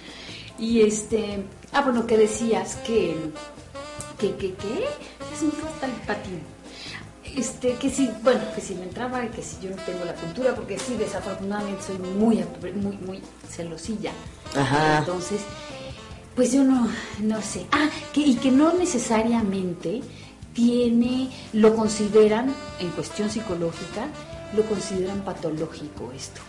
Y este, ah, bueno, que decías que, que, que, que, me fue hasta el patín. Este, que si, bueno, que si me entraba y que si yo no tengo la cultura, porque sí, desafortunadamente soy muy, muy, muy celosilla. Ajá. Entonces, pues yo no, no sé. Ah, que, y que no necesariamente tiene, lo consideran, en cuestión psicológica, lo consideran patológico esto.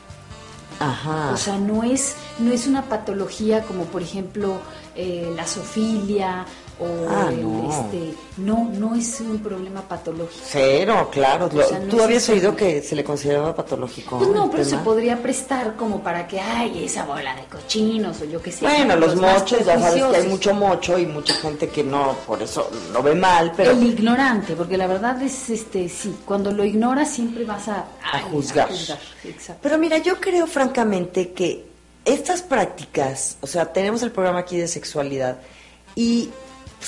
Ajá. O sea, no es, no es una patología como por ejemplo eh, la zoofilia o Ah, no. este, no, no es un problema patológico. Cero, claro. Lo- sea, no ¿Tú habías oído que se le consideraba patológico? Pues no, pero se podría prestar como para que, ay, esa bola de cochinos o yo qué sé. Bueno, los más mochos, ya sabes que hay mucho mocho y mucha gente que no, por eso lo ve mal, pero El ignorante, porque la verdad es, este, sí, cuando lo ignoras siempre vas a, A ay, juzgar. Exacto. Pero mira, yo creo francamente que estas prácticas, o sea, tenemos el programa aquí de sexualidad y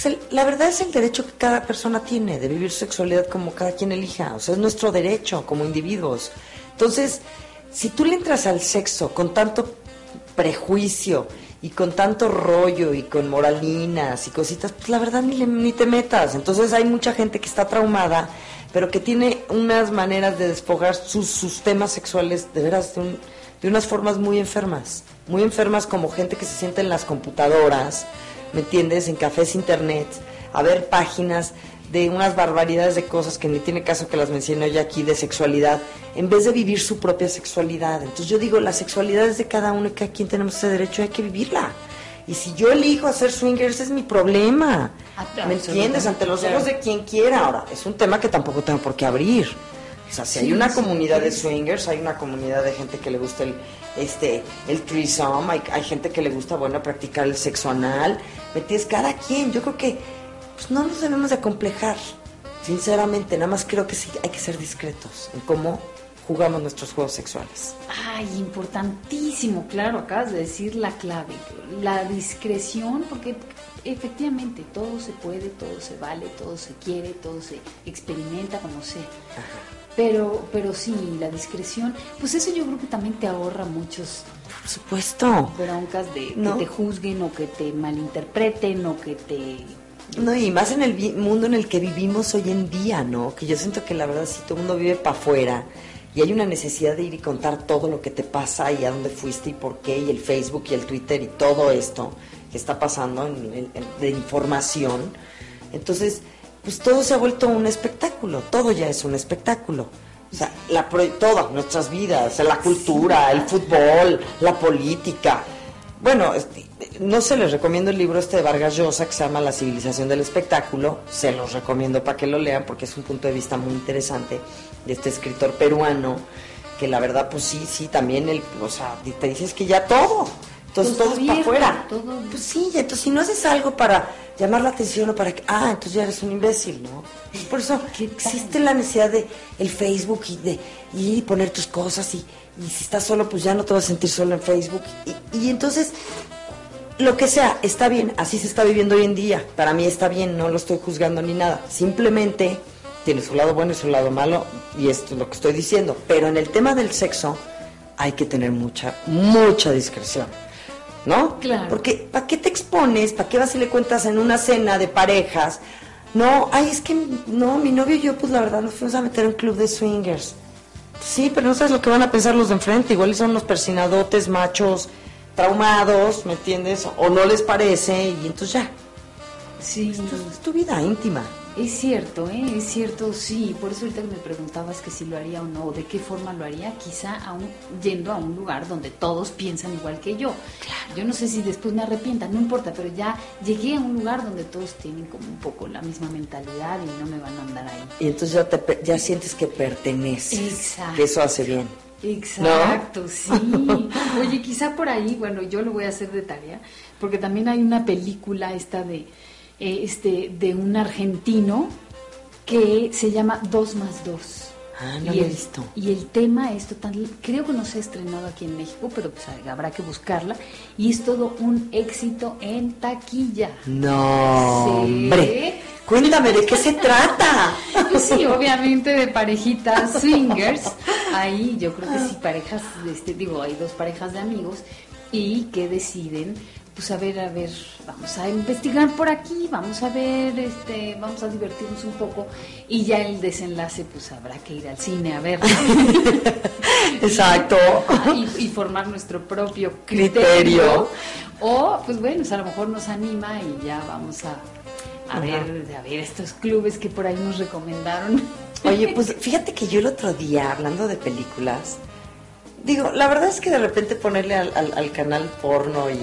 pues, la verdad es el derecho que cada persona tiene de vivir su sexualidad como cada quien elija, o sea, es nuestro derecho como individuos. Entonces, si tú le entras al sexo con tanto prejuicio y con tanto rollo y con moralinas y cositas, pues la verdad ni, le- ni te metas. Entonces hay mucha gente que está traumada, pero que tiene unas maneras de despojar sus, sus temas sexuales de veras de, de unas formas muy enfermas. Muy enfermas como gente que se sienta en las computadoras, ¿me entiendes? En cafés internet, a ver páginas de unas barbaridades de cosas que ni tiene caso que las mencione yo aquí de sexualidad, en vez de vivir su propia sexualidad. Entonces yo digo, la sexualidad es de cada uno y cada quien tenemos ese derecho y hay que vivirla. Y si yo elijo hacer swingers, ese es mi problema. ¿Me entiendes? Ante los ojos de quien quiera. Ahora, es un tema que tampoco tengo por qué abrir. O sea, si hay una sí, comunidad de swingers, hay una comunidad de gente que le gusta el, este, el threesome, hay, hay gente que le gusta, bueno, practicar el sexo anal. ¿Me entiendes? Cada quien. Yo creo que pues, no nos debemos de acomplejar. Sinceramente, nada más creo que sí hay que ser discretos en cómo jugamos nuestros juegos sexuales. Ay, importantísimo, claro, acabas de decir la clave, la discreción, porque efectivamente, todo se puede, todo se vale, todo se quiere, todo se experimenta como sea. Pero, pero sí, la discreción, pues eso yo creo que también te ahorra muchos Por supuesto. broncas de No. que te juzguen o que te malinterpreten o que te... No, y más en el mundo en el que vivimos hoy en día, ¿no? Que yo siento que la verdad si todo el mundo vive para afuera y hay una necesidad de ir y contar todo lo que te pasa y a dónde fuiste y por qué y el Facebook y el Twitter y todo esto que está pasando en- en- en- de información, entonces pues todo se ha vuelto un espectáculo, todo ya es un espectáculo. O sea, la pro- todas nuestras vidas, la cultura, el fútbol, la política. Bueno, este, no se les recomiendo el libro este de Vargas Llosa que se llama La civilización del espectáculo. Se los recomiendo para que lo lean porque es un punto de vista muy interesante de este escritor peruano que la verdad pues sí, sí, también el, o sea, te dices que ya todo. Entonces Todo todo, es para afuera. todo- Pues sí, entonces si no haces algo para llamar la atención o para que, ah, entonces ya eres un imbécil, ¿no? Pues por eso ¿Qué existe la necesidad de el Facebook y de y poner tus cosas y, y si estás solo pues ya no te vas a sentir solo en Facebook y, y entonces lo que sea, está bien, así se está viviendo hoy en día. Para mí está bien, no lo estoy juzgando ni nada. Simplemente tiene su lado bueno y su lado malo, y esto es lo que estoy diciendo. Pero en el tema del sexo hay que tener mucha, mucha discreción. ¿No? Claro. Porque ¿para qué te expones? ¿Para qué vas y le cuentas en una cena de parejas? No, ay, es que no, mi novio y yo, pues la verdad, nos fuimos a meter en un club de swingers. Sí, pero no sabes lo que van a pensar los de enfrente. Igual son unos persinadotes, machos, traumados, ¿me entiendes? O no les parece y entonces ya. Sí, Esto es tu vida íntima. Es cierto, ¿eh? es cierto, sí. Por eso ahorita que me preguntabas que si lo haría o no, o de qué forma lo haría, quizá aún yendo a un lugar donde todos piensan igual que yo. Yo no sé si después me arrepienta, no importa, pero ya llegué a un lugar donde todos tienen como un poco la misma mentalidad y no me van a andar ahí. Y entonces ya, te, ya sientes que perteneces. Exacto. Que eso hace bien. Exacto, sí. Oye, quizá por ahí, bueno, yo lo voy a hacer de tarea, porque también hay una película esta de eh, este de un argentino que se llama Dos más Dos. Ah, no y lo he el, visto. Y el tema es total, creo que no se ha estrenado aquí en México, pero pues habrá que buscarla. Y es todo un éxito en taquilla. No, Sí. hombre. Cuéntame, ¿de qué se trata? Pues sí, obviamente de parejitas swingers. Ahí yo creo que sí, parejas, este, digo, hay dos parejas de amigos y que deciden, pues a ver, a ver, vamos a investigar por aquí, vamos a ver, este, vamos a divertirnos un poco y ya el desenlace, pues habrá que ir al cine a ver. Exacto. y, y formar nuestro propio criterio. Criterio. O, pues bueno, pues a lo mejor nos anima y ya vamos a, a Ajá. ver, a ver estos clubes que por ahí nos recomendaron. Oye, pues fíjate que yo el otro día, hablando de películas, digo, la verdad es que de repente ponerle al, al- al canal porno y,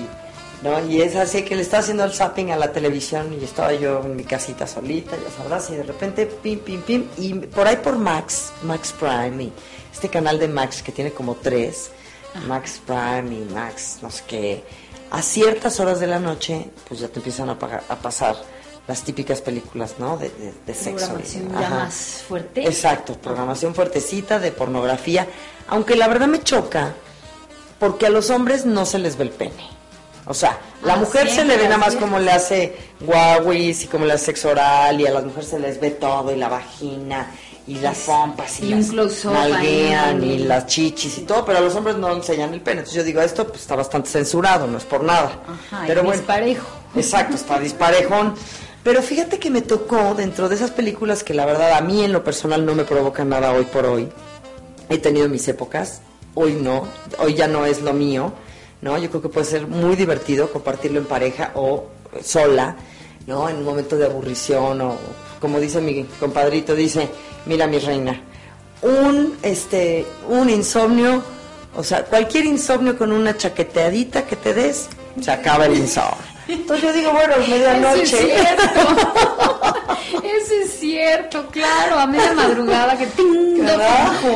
¿no? Y es así que le estaba haciendo el zapping a la televisión y estaba yo en mi casita solita, ya sabrás, y de repente pim, pim, pim, y por ahí por Max, Max Prime, y este canal de Max que tiene como tres, Max Prime y Max, no sé qué, a ciertas horas de la noche, pues ya te empiezan a, pagar- a pasar las típicas películas, ¿no? De, de, de sexo. Programación ya más fuerte. Exacto, programación fuertecita de pornografía, aunque la verdad me choca porque a los hombres no se les ve el pene. O sea, la Ah, mujer se le ve nada más como le hace guauis y como le hace sexo oral y a las mujeres se les ve todo y la vagina y las pompas y, y las nalguean y las chichis y todo, pero a los hombres no enseñan el pene. Entonces yo digo, esto pues, está bastante censurado, no es por nada. Ajá, pero bueno, disparejo. Exacto, está disparejón. Pero fíjate que me tocó dentro de esas películas que la verdad a mí en lo personal no me provocan nada hoy por hoy. He tenido mis épocas, hoy no, hoy ya no es lo mío, ¿no? Yo creo que puede ser muy divertido compartirlo en pareja o sola, ¿no? En un momento de aburrición o como dice mi compadrito, dice, mira mi reina, un este un insomnio, o sea, cualquier insomnio con una chaqueteadita que te des, se acaba el insomnio. Entonces yo digo, bueno, Eso es medianoche. cierto. Eso es cierto, claro. A media madrugada que ting,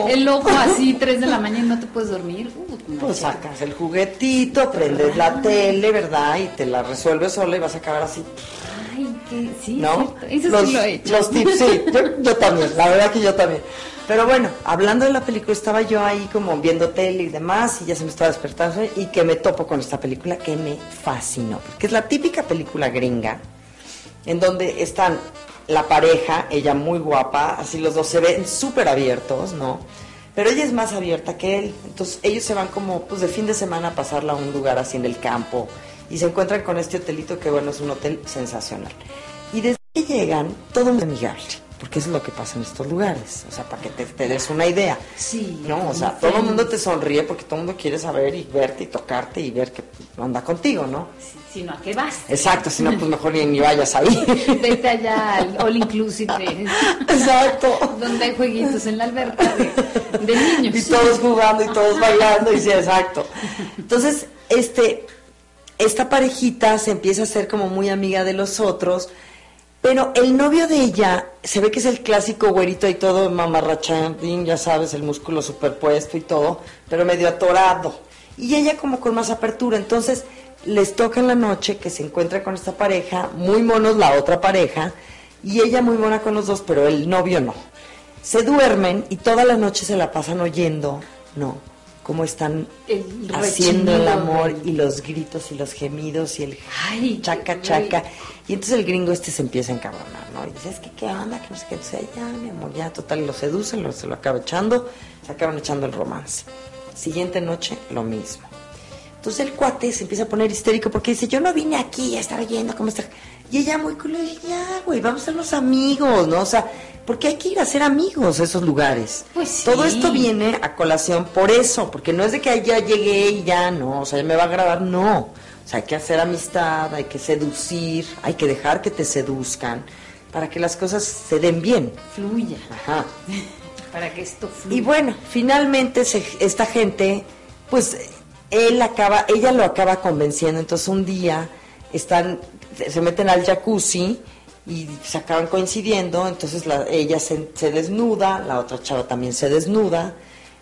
el ojo así, 3 de la mañana y no te puedes dormir. Uh, Pues sacas el juguetito, prendes la tele, ¿verdad? Y te la resuelves sola y vas a acabar así, Ay, que sí, ¿no? Eso los, sí lo he hecho. los tips, sí, yo, yo también, la verdad que yo también. Pero bueno, hablando de la película, estaba yo ahí como viendo tele y demás, y ya se me estaba despertando, y que me topo con esta película que me fascinó, porque es la típica película gringa, en donde están la pareja, ella muy guapa, así los dos se ven súper abiertos, ¿no? Pero ella es más abierta que él, entonces ellos se van como pues de fin de semana a pasarla a un lugar así en el campo, y se encuentran con este hotelito que bueno, es un hotel sensacional. Y desde que llegan, todo muy amigable porque es lo que pasa en estos lugares, o sea, para que te, des una idea. Sí. ¿No? O sea, todo el mundo te sonríe porque todo el mundo quiere saber y verte y tocarte y ver que anda contigo, ¿no? Sí, si no, ¿a qué vas? Exacto, si no, pues mejor ni, vayas ahí. Vete allá al All Inclusive. Exacto. Donde hay jueguitos en la alberca de, niños. Y todos jugando y todos bailando, y sí, exacto. Entonces, este, esta parejita se empieza a ser como muy amiga de los otros pero el novio de ella se ve que es el clásico güerito y todo mamarrachadín, ya sabes, el músculo superpuesto y todo, pero medio atorado. Y ella como con más apertura. Entonces les toca en la noche que se encuentra con esta pareja, muy monos la otra pareja, y ella muy mona con los dos, pero el novio no. Se duermen y toda la noche se la pasan oyendo, no, cómo están haciendo el amor y los gritos y los gemidos y el Ay, chaca chaca. Y entonces el gringo este se empieza a encabronar, ¿no? Y dice, es que qué onda, que no sé qué. Entonces, ya, mi amor, ya, total, lo seducen, lo, se lo acaba echando, se acaban echando el romance. Siguiente noche, lo mismo. Entonces el cuate se empieza a poner histérico porque dice, yo no vine aquí a estar oyendo cómo está. Y ella muy culo, ya, güey, vamos a ser los amigos, ¿no? O sea, porque hay que ir a ser amigos a esos lugares. Pues sí. Todo esto viene a colación por eso, porque no es de que ya llegué y ya, no, o sea, ya me va a agradar, no. O sea, hay que hacer amistad, hay que seducir, hay que dejar que te seduzcan para que las cosas se den bien. Fluya. Ajá. para que esto fluya. Y bueno, finalmente esta gente, pues él acaba, ella lo acaba convenciendo, entonces un día están, se meten al jacuzzi y se acaban coincidiendo, entonces la, ella se, desnuda, la otra chava también se desnuda,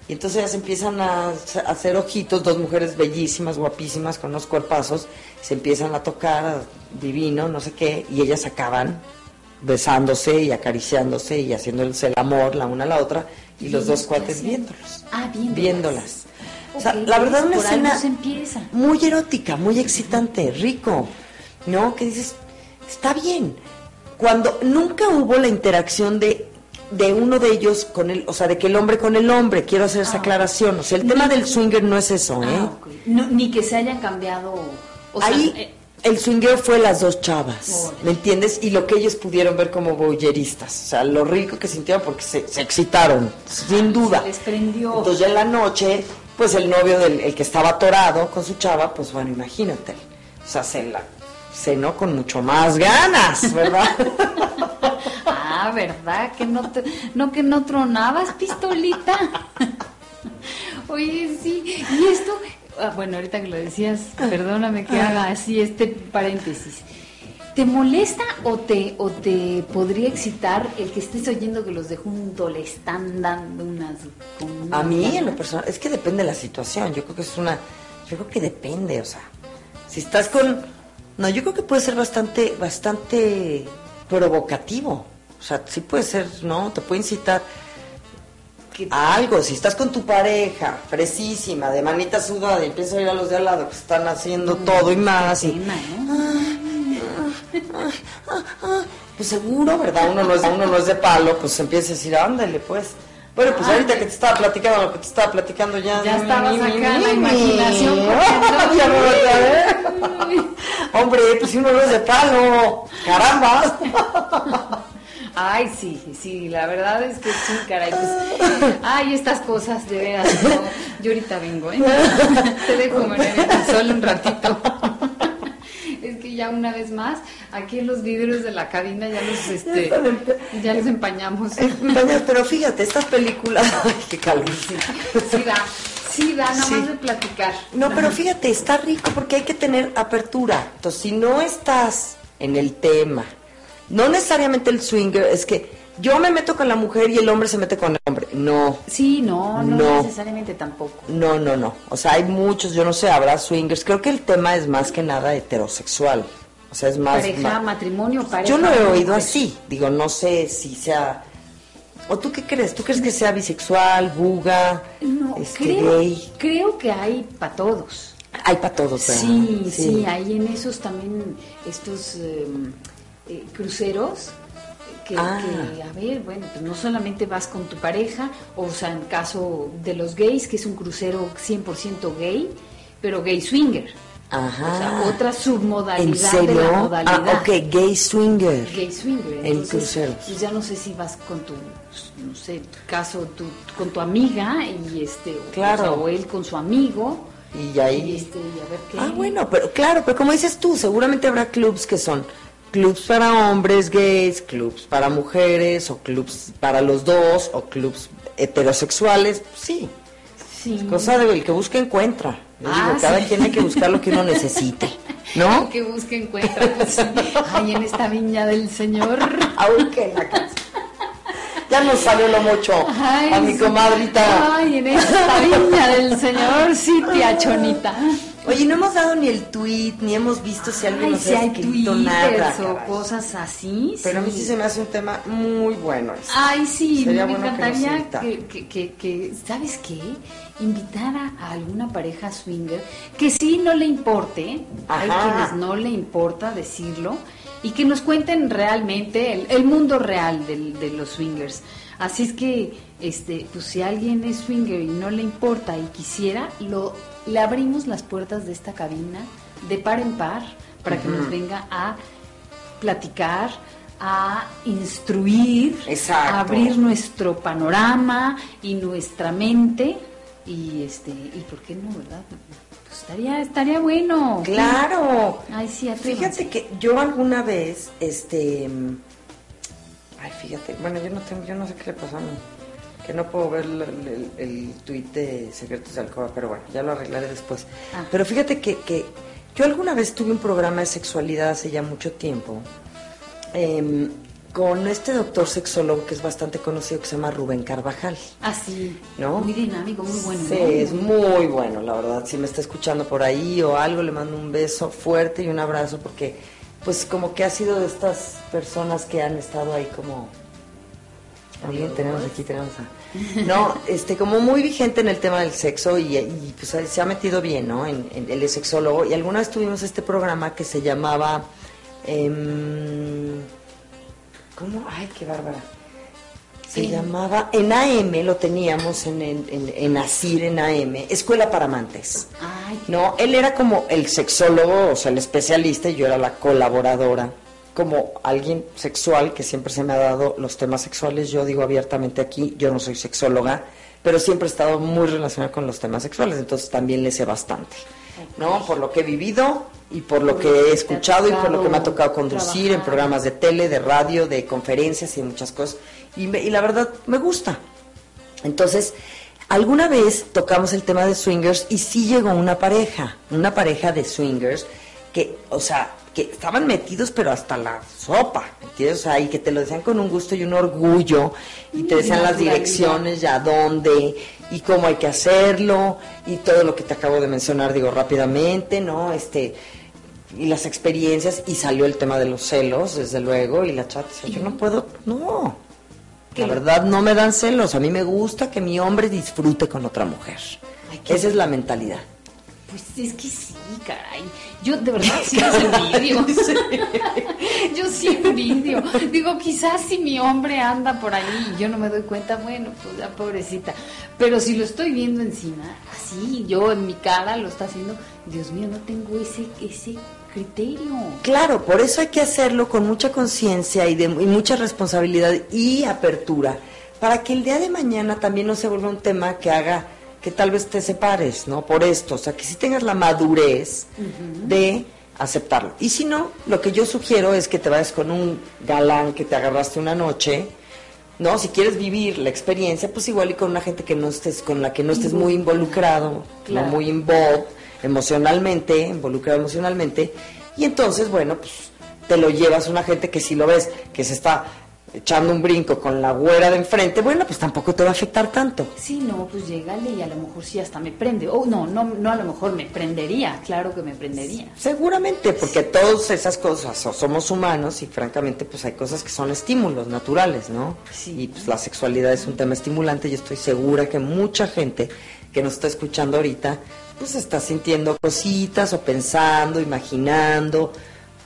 y entonces ellas empiezan a, hacer ojitos, dos mujeres bellísimas, guapísimas, con unos cuerpazos, se empiezan a tocar, divino, no sé qué, y ellas acaban besándose y acariciándose y haciéndose el amor la una a la otra, y los dos cuates viéndolos. Ah, viéndolas. viéndolas. o sea, la verdad una escena muy erótica, muy excitante, rico, ¿no? Que dices, está bien cuando nunca hubo la interacción de de uno de ellos con el, o sea, de que el hombre con el hombre, quiero hacer esa ah, aclaración, o sea, el tema del swinger no es eso, ¿eh? Ah, ni que se hayan cambiado, o Ahí eh, el swinger fue las dos chavas, ¿me entiendes? Y lo que ellos pudieron ver como boyeristas, o sea, lo rico que sintieron porque se, se excitaron, sin duda. Se les prendió. Entonces ya en la noche, pues el novio del el que estaba atorado con su chava, pues bueno, imagínate, o sea, se la cenó con mucho más ganas, ¿verdad? ah, ¿verdad? Que no, no que no tronabas, pistolita. Oye, sí, y esto, ah, bueno, ahorita que lo decías, perdóname que haga así este paréntesis. ¿Te molesta o te, o te podría excitar el que estés oyendo que los de junto le están dando unas... a mí, en lo personal, es que depende de la situación. Yo creo que es una... Yo creo que depende, o sea, si estás con no, yo creo que puede ser bastante, bastante provocativo. O sea, sí puede ser, ¿no? Te puede incitar a algo. Si estás con tu pareja, fresísima, de manita sudada, y empiezas a ir a los de al lado que están haciendo todo y más. y, pues seguro, ¿verdad? Uno no, es, uno no es de palo, pues empieza a decir, ándale, pues. Bueno, pues ahorita que te estaba platicando lo que te estaba platicando ya. Ya estabas acá la imaginación. Hombre, pues si uno no es de palo. Caramba. Ay, sí, sí, la verdad es que sí, caray, pues, ay, estas cosas, de veras, yo ahorita vengo, ¿eh? Te dejo, María, solo un ratito ya una vez más, aquí en los vidrios de la cabina ya los, este, ya los empañamos. Pero fíjate, estas películas, ay, qué calor. Sí, sí da, nada más de platicar. No, pero fíjate, está rico porque hay que tener apertura. Entonces, si no estás en el tema, no necesariamente el swinger, es que yo me meto con la mujer y el hombre se mete con el hombre. No. Sí, no, no, necesariamente tampoco. No, no, no. O sea, hay muchos, yo no sé, habrá swingers. Creo que el tema es más que nada heterosexual. O sea, es más... Pareja, matrimonio, pareja. Yo lo he oído así. Digo, no sé si sea ¿O tú qué crees? ¿Tú crees que sea bisexual, buga, No, este, creo, gay? creo que hay para todos. Hay para todos, ¿verdad? Sí, sí, hay en esos también estos eh, eh, cruceros que, Ah. que, a ver, bueno, pues no solamente vas con tu pareja, o sea, en caso de los gays, que es un crucero 100% gay, pero gay swinger. Ajá. O sea, otra submodalidad ¿En de la serio? modalidad. Ah, ok, gay swinger. Gay swinger. En cruceros. Pues ya no sé si vas con tu, no sé, tu caso, tu, con tu amiga y este, o- Claro. o, él con su amigo. Y ahí... Y este, y a ver qué. Ah, bueno, pero claro, pero como dices tú, seguramente habrá clubs que son clubs para hombres gays, clubs para mujeres, o clubs para los dos, o clubs heterosexuales. Sí, Sí. cosa de el que busca encuentra. Yo Ah, digo, cada sí. quien hay que buscar lo que uno necesite, ¿no? Que busque encuentra. Pues. Ay, en esta viña del Señor. Ay, que la casa. Ya nos salió lo mucho Ay, a mi comadrita. Ay, en esta viña del Señor, sí, tía Chonita. Oye, no hemos dado ni el tweet, ni hemos visto si alguien nos si ha hay escrito twitters nada. o cosas así. Pero a mí sí se me hace un tema muy bueno. Ay, sí, Sería me bueno que encantaría que, que, que, que, ¿sabes qué? Invitara a alguna pareja swinger que sí no le importe, hay Ajá. quienes no le importa decirlo, y que nos cuenten realmente el, el mundo real del- de los swingers. Así es que, este, pues si alguien es swinger y no le importa y quisiera, lo, le abrimos las puertas de esta cabina de par en par para que nos venga a platicar, a instruir, Exacto. a abrir nuestro panorama y nuestra mente y este y por qué no, ¿verdad? Pues estaría estaría bueno. Claro. Ay, sí. Fíjate que yo alguna vez, este, ay, fíjate, bueno, yo no tengo, yo no sé qué le pasó a mí, que no puedo ver el, el, el tuit de Secretos de Alcoba, pero bueno, ya lo arreglaré después. Ah. Pero fíjate que, que yo alguna vez tuve un programa de sexualidad hace ya mucho tiempo, em, con este doctor sexólogo que es bastante conocido, que se llama Rubén Carvajal. Así, ¿No? muy dinámico, muy bueno. Sí, es muy bueno, la verdad. Si me está escuchando por ahí o algo, le mando un beso fuerte y un abrazo porque, pues, como que ha sido de estas personas que han estado ahí como. Alguien tenemos aquí, tenemos a... No, este, como muy vigente en el tema del sexo y, y, pues se ha metido bien, ¿no? En, en- él es sexólogo y alguna vez tuvimos este programa que se llamaba... em, ¿Cómo? Ay, qué bárbara. Se Sí. llamaba, en AM lo teníamos, en, en, en, en ASIR, en AM, Escuela para Amantes. Ay, No, él era como el sexólogo, o sea, el especialista, y yo era la colaboradora, como alguien sexual que siempre se me ha dado los temas sexuales. Yo digo abiertamente aquí, yo no soy sexóloga, pero siempre he estado muy relacionada con los temas sexuales, entonces también le sé bastante, ¿no? Por lo que he vivido y por lo que he escuchado y por lo que me ha tocado conducir en programas de tele, de radio, de conferencias y muchas cosas. Y, me- y la verdad me gusta. Entonces, alguna vez tocamos el tema de swingers y sí llegó una pareja, una pareja de swingers que, o sea, que estaban metidos pero hasta la sopa, ¿entiendes? O sea, y que te lo decían con un gusto y un orgullo y te decían las direcciones y a dónde y cómo hay que hacerlo y todo lo que te acabo de mencionar, digo rápidamente, ¿no? Este y las experiencias y salió el tema de los celos, desde luego, y la chat decía, yo no puedo, no. La verdad no me dan celos, a mí me gusta que mi hombre disfrute con otra mujer. Ay, Esa es la mentalidad. Pues es que sí, caray. Yo de verdad sí los envidio. yo sí envidio. Digo, quizás si mi hombre anda por ahí y yo no me doy cuenta, bueno, pues la pobrecita. Pero si lo estoy viendo encima, así, yo en mi cara lo está haciendo, Dios mío, no tengo ese, ese criterio. Claro, por eso hay que hacerlo con mucha conciencia y, de- y mucha responsabilidad y apertura, para que el día de mañana también no se vuelva un tema que haga que tal vez te separes, ¿no? Por esto, o sea, que sí tengas la madurez de aceptarlo. Y si no, lo que yo sugiero es que te vayas con un galán que te agarraste una noche, ¿no? Si quieres vivir la experiencia, pues igual y con una gente que no estés, con la que no estés muy involucrado, Claro. no muy involved emocionalmente, involucrado emocionalmente, y entonces, bueno, pues te lo llevas a una gente que si lo ves, que se está echando un brinco con la güera de enfrente, bueno, pues tampoco te va a afectar tanto. Sí, no, pues llégale y a lo mejor sí hasta me prende. O no, no, no a lo mejor me prendería, claro que me prendería. Seguramente, porque todas esas cosas somos humanos y francamente pues hay cosas que son estímulos naturales, ¿no? Sí. Y pues la sexualidad es un tema estimulante y estoy segura que mucha gente que nos está escuchando ahorita pues está sintiendo cositas o pensando, imaginando.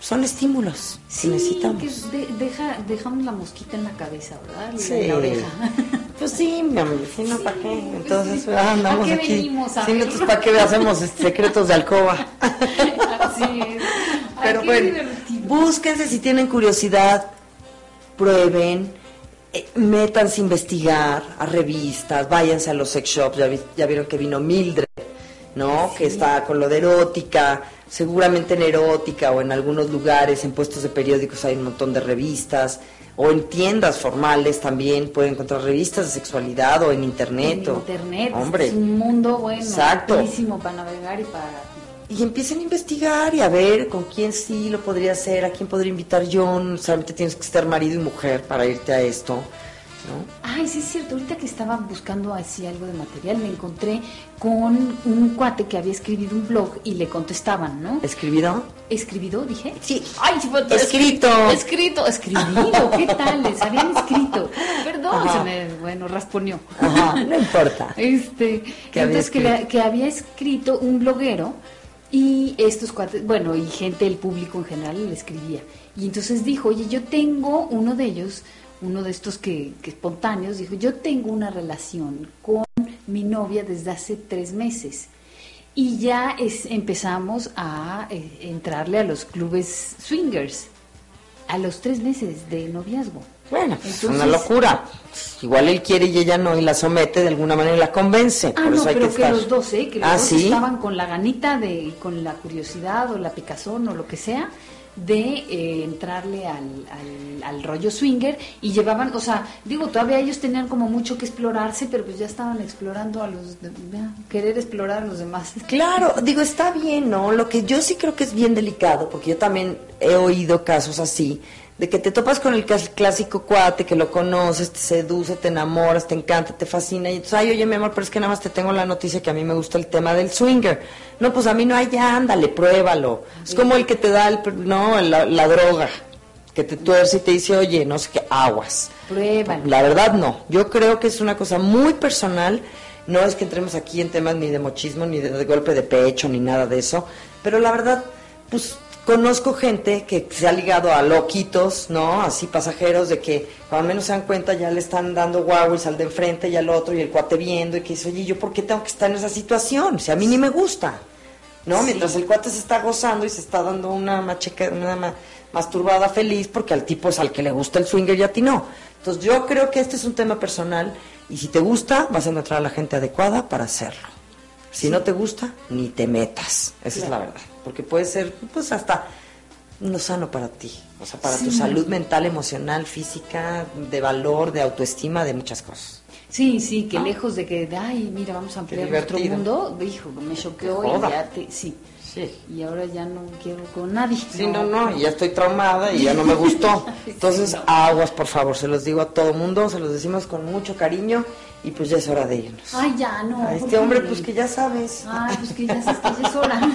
Son estímulos Sí, que necesitamos. que de- deja, dejamos la mosquita en la cabeza, ¿verdad? Sí. En la oreja. Pues sí, mi amor, si no, ¿para qué? pues Entonces sí. ah, andamos ¿A qué aquí. venimos a Sí, ver? entonces, ¿para qué hacemos este, secretos de alcoba? Así es. Ay, Pero qué bueno, búsquense si tienen curiosidad, prueben, eh, métanse a investigar a revistas, váyanse a los sex shops, ya, vi- ya vieron que vino Mildred, ¿no? Que está con lo de erótica, seguramente en erótica o en algunos lugares, en puestos de periódicos hay un montón de revistas, o en tiendas formales también pueden encontrar revistas de sexualidad o en internet. En o- internet. Hombre. Es un mundo bueno. Exacto. Buenísimo para navegar y para. Y empiecen a investigar y a ver con quién sí lo podría hacer, a quién podría invitar yo. No solamente tienes que estar marido y mujer para irte a esto, ¿no? Ay, sí es cierto. Ahorita que estaba buscando así algo de material, me encontré con un cuate que había escrito un blog y le contestaban, ¿no? ¿Escribido? ¿Escribido, dije? Sí. Ay, sí, fue- Escrito. Escrito, escribido. ¿Qué tal? Les habían escrito. Perdón, Ajá. se me, bueno, rasponeó. Ajá, no importa. Este, ¿Qué había entonces que, le- que había escrito un bloguero y estos cuates, bueno, y gente del público en general le escribía. Y entonces dijo, oye, yo tengo uno de ellos, uno de estos que, que espontáneos, dijo, yo tengo una relación con mi novia desde hace tres meses. Y ya es, empezamos a eh, entrarle a los clubes swingers a los tres meses de noviazgo. Bueno, es una locura. Igual él quiere y ella no, y la somete de alguna manera y la convence. Ah, Por no, eso hay pero que que, estar. los dos, ¿eh? Que los ah, dos sí. estaban con la ganita de, con la curiosidad o la picazón o lo que sea de eh, entrarle al, al, al rollo swinger y llevaban, o sea, digo, todavía ellos tenían como mucho que explorarse, pero pues ya estaban explorando a los, de- querer explorar a los demás. Claro, digo, está bien, ¿no? Lo que yo sí creo que es bien delicado, porque yo también he oído casos así, de que te topas con el clásico cuate, que lo conoces, te seduce, te enamoras, te encanta, te fascina, y entonces, ay, oye, mi amor, pero es que nada más te tengo la noticia que a mí me gusta el tema del swinger. No, pues a mí no, hay ya, ándale, pruébalo. Es como el que te da, el, no, la, la droga, que te tuerce y te dice, oye, no sé qué, aguas. Pruébalo. La verdad no. Yo creo que es una cosa muy personal. No es que entremos aquí en temas ni de mochismo, ni de, de golpe de pecho, ni nada de eso. Pero la verdad, pues conozco gente que se ha ligado a loquitos, ¿no? Así pasajeros de que cuando menos se dan cuenta ya le están dando guau al de enfrente y al otro y el cuate viendo y que dice, oye, ¿yo por qué tengo que estar en esa situación? Si a mí ni me gusta. ¿no? Sí. Mientras el cuate se está gozando y se está dando una macheca, una ma- masturbada feliz porque al tipo es al que le gusta el swinger y a ti no. Entonces yo creo que este es un tema personal y si te gusta vas a encontrar a la gente adecuada para hacerlo. Si no te gusta, ni te metas. Esa es la verdad. Porque puede ser, pues hasta no sano para ti. O sea, para tu salud mental, emocional, física, de valor, de autoestima, de muchas cosas. Sí, sí, que ¿No? lejos de que, de, ay, mira, vamos a ampliar nuestro mundo, hijo, me choqueó y ya te, sí. Sí. Y ahora ya no quiero con nadie. Sí, no, no, y ya estoy traumada y ya no me gustó. Entonces, Sí, no. aguas, por favor, se los digo a todo mundo, se los decimos con mucho cariño y pues ya es hora de irnos. Ay, ya, no. a ¿por este hombre, pues que ya sabes, Ay, pues que ya, se- que ya es hora.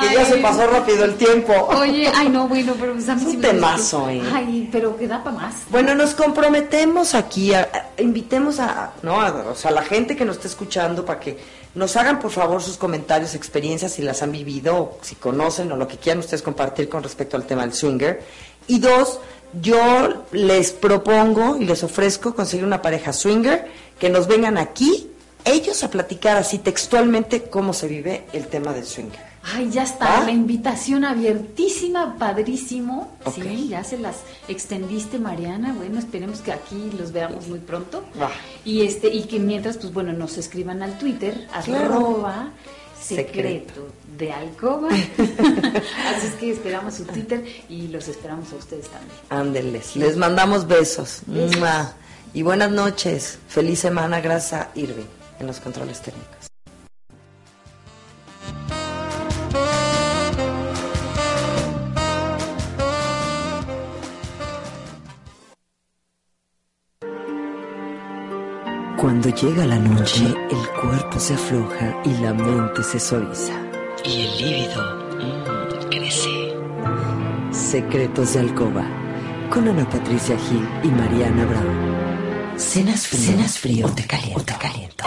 que ya se pasó rápido el tiempo. Oye, ay, no, bueno, pero pues a mí Es un temazo. ¿eh? Ay, pero que da para más. Bueno, nos comprometemos aquí, a- a- invitemos a, ¿no? a, o sea, a la gente que nos está escuchando para que nos hagan por favor sus comentarios, experiencias, si las han vivido, si conocen o lo que quieran ustedes compartir con respecto al tema del swinger. Y dos, yo les propongo y les ofrezco conseguir una pareja swinger que nos vengan aquí, ellos a platicar así textualmente cómo se vive el tema del swinger. Ay, ya está, ¿Ah? la invitación abiertísima, padrísimo. Sí, ya se las extendiste, Mariana. Bueno, esperemos que aquí los veamos muy pronto. Va. Y este, y que mientras, pues bueno, nos escriban al Twitter, arroba Secreto. de alcoba. Así es que esperamos su Twitter y los esperamos a ustedes también. Ándeles. Les mandamos besos. Y buenas noches. Feliz semana. Gracias a Irving en los controles técnicos. Cuando llega la noche, el cuerpo se afloja y la mente se suaviza. Y el líbido mm, crece. Secretos de alcoba. Con Ana Patricia Gil y Mariana Bravo. Cenas frío, Cenas frío te caliento. O te caliento.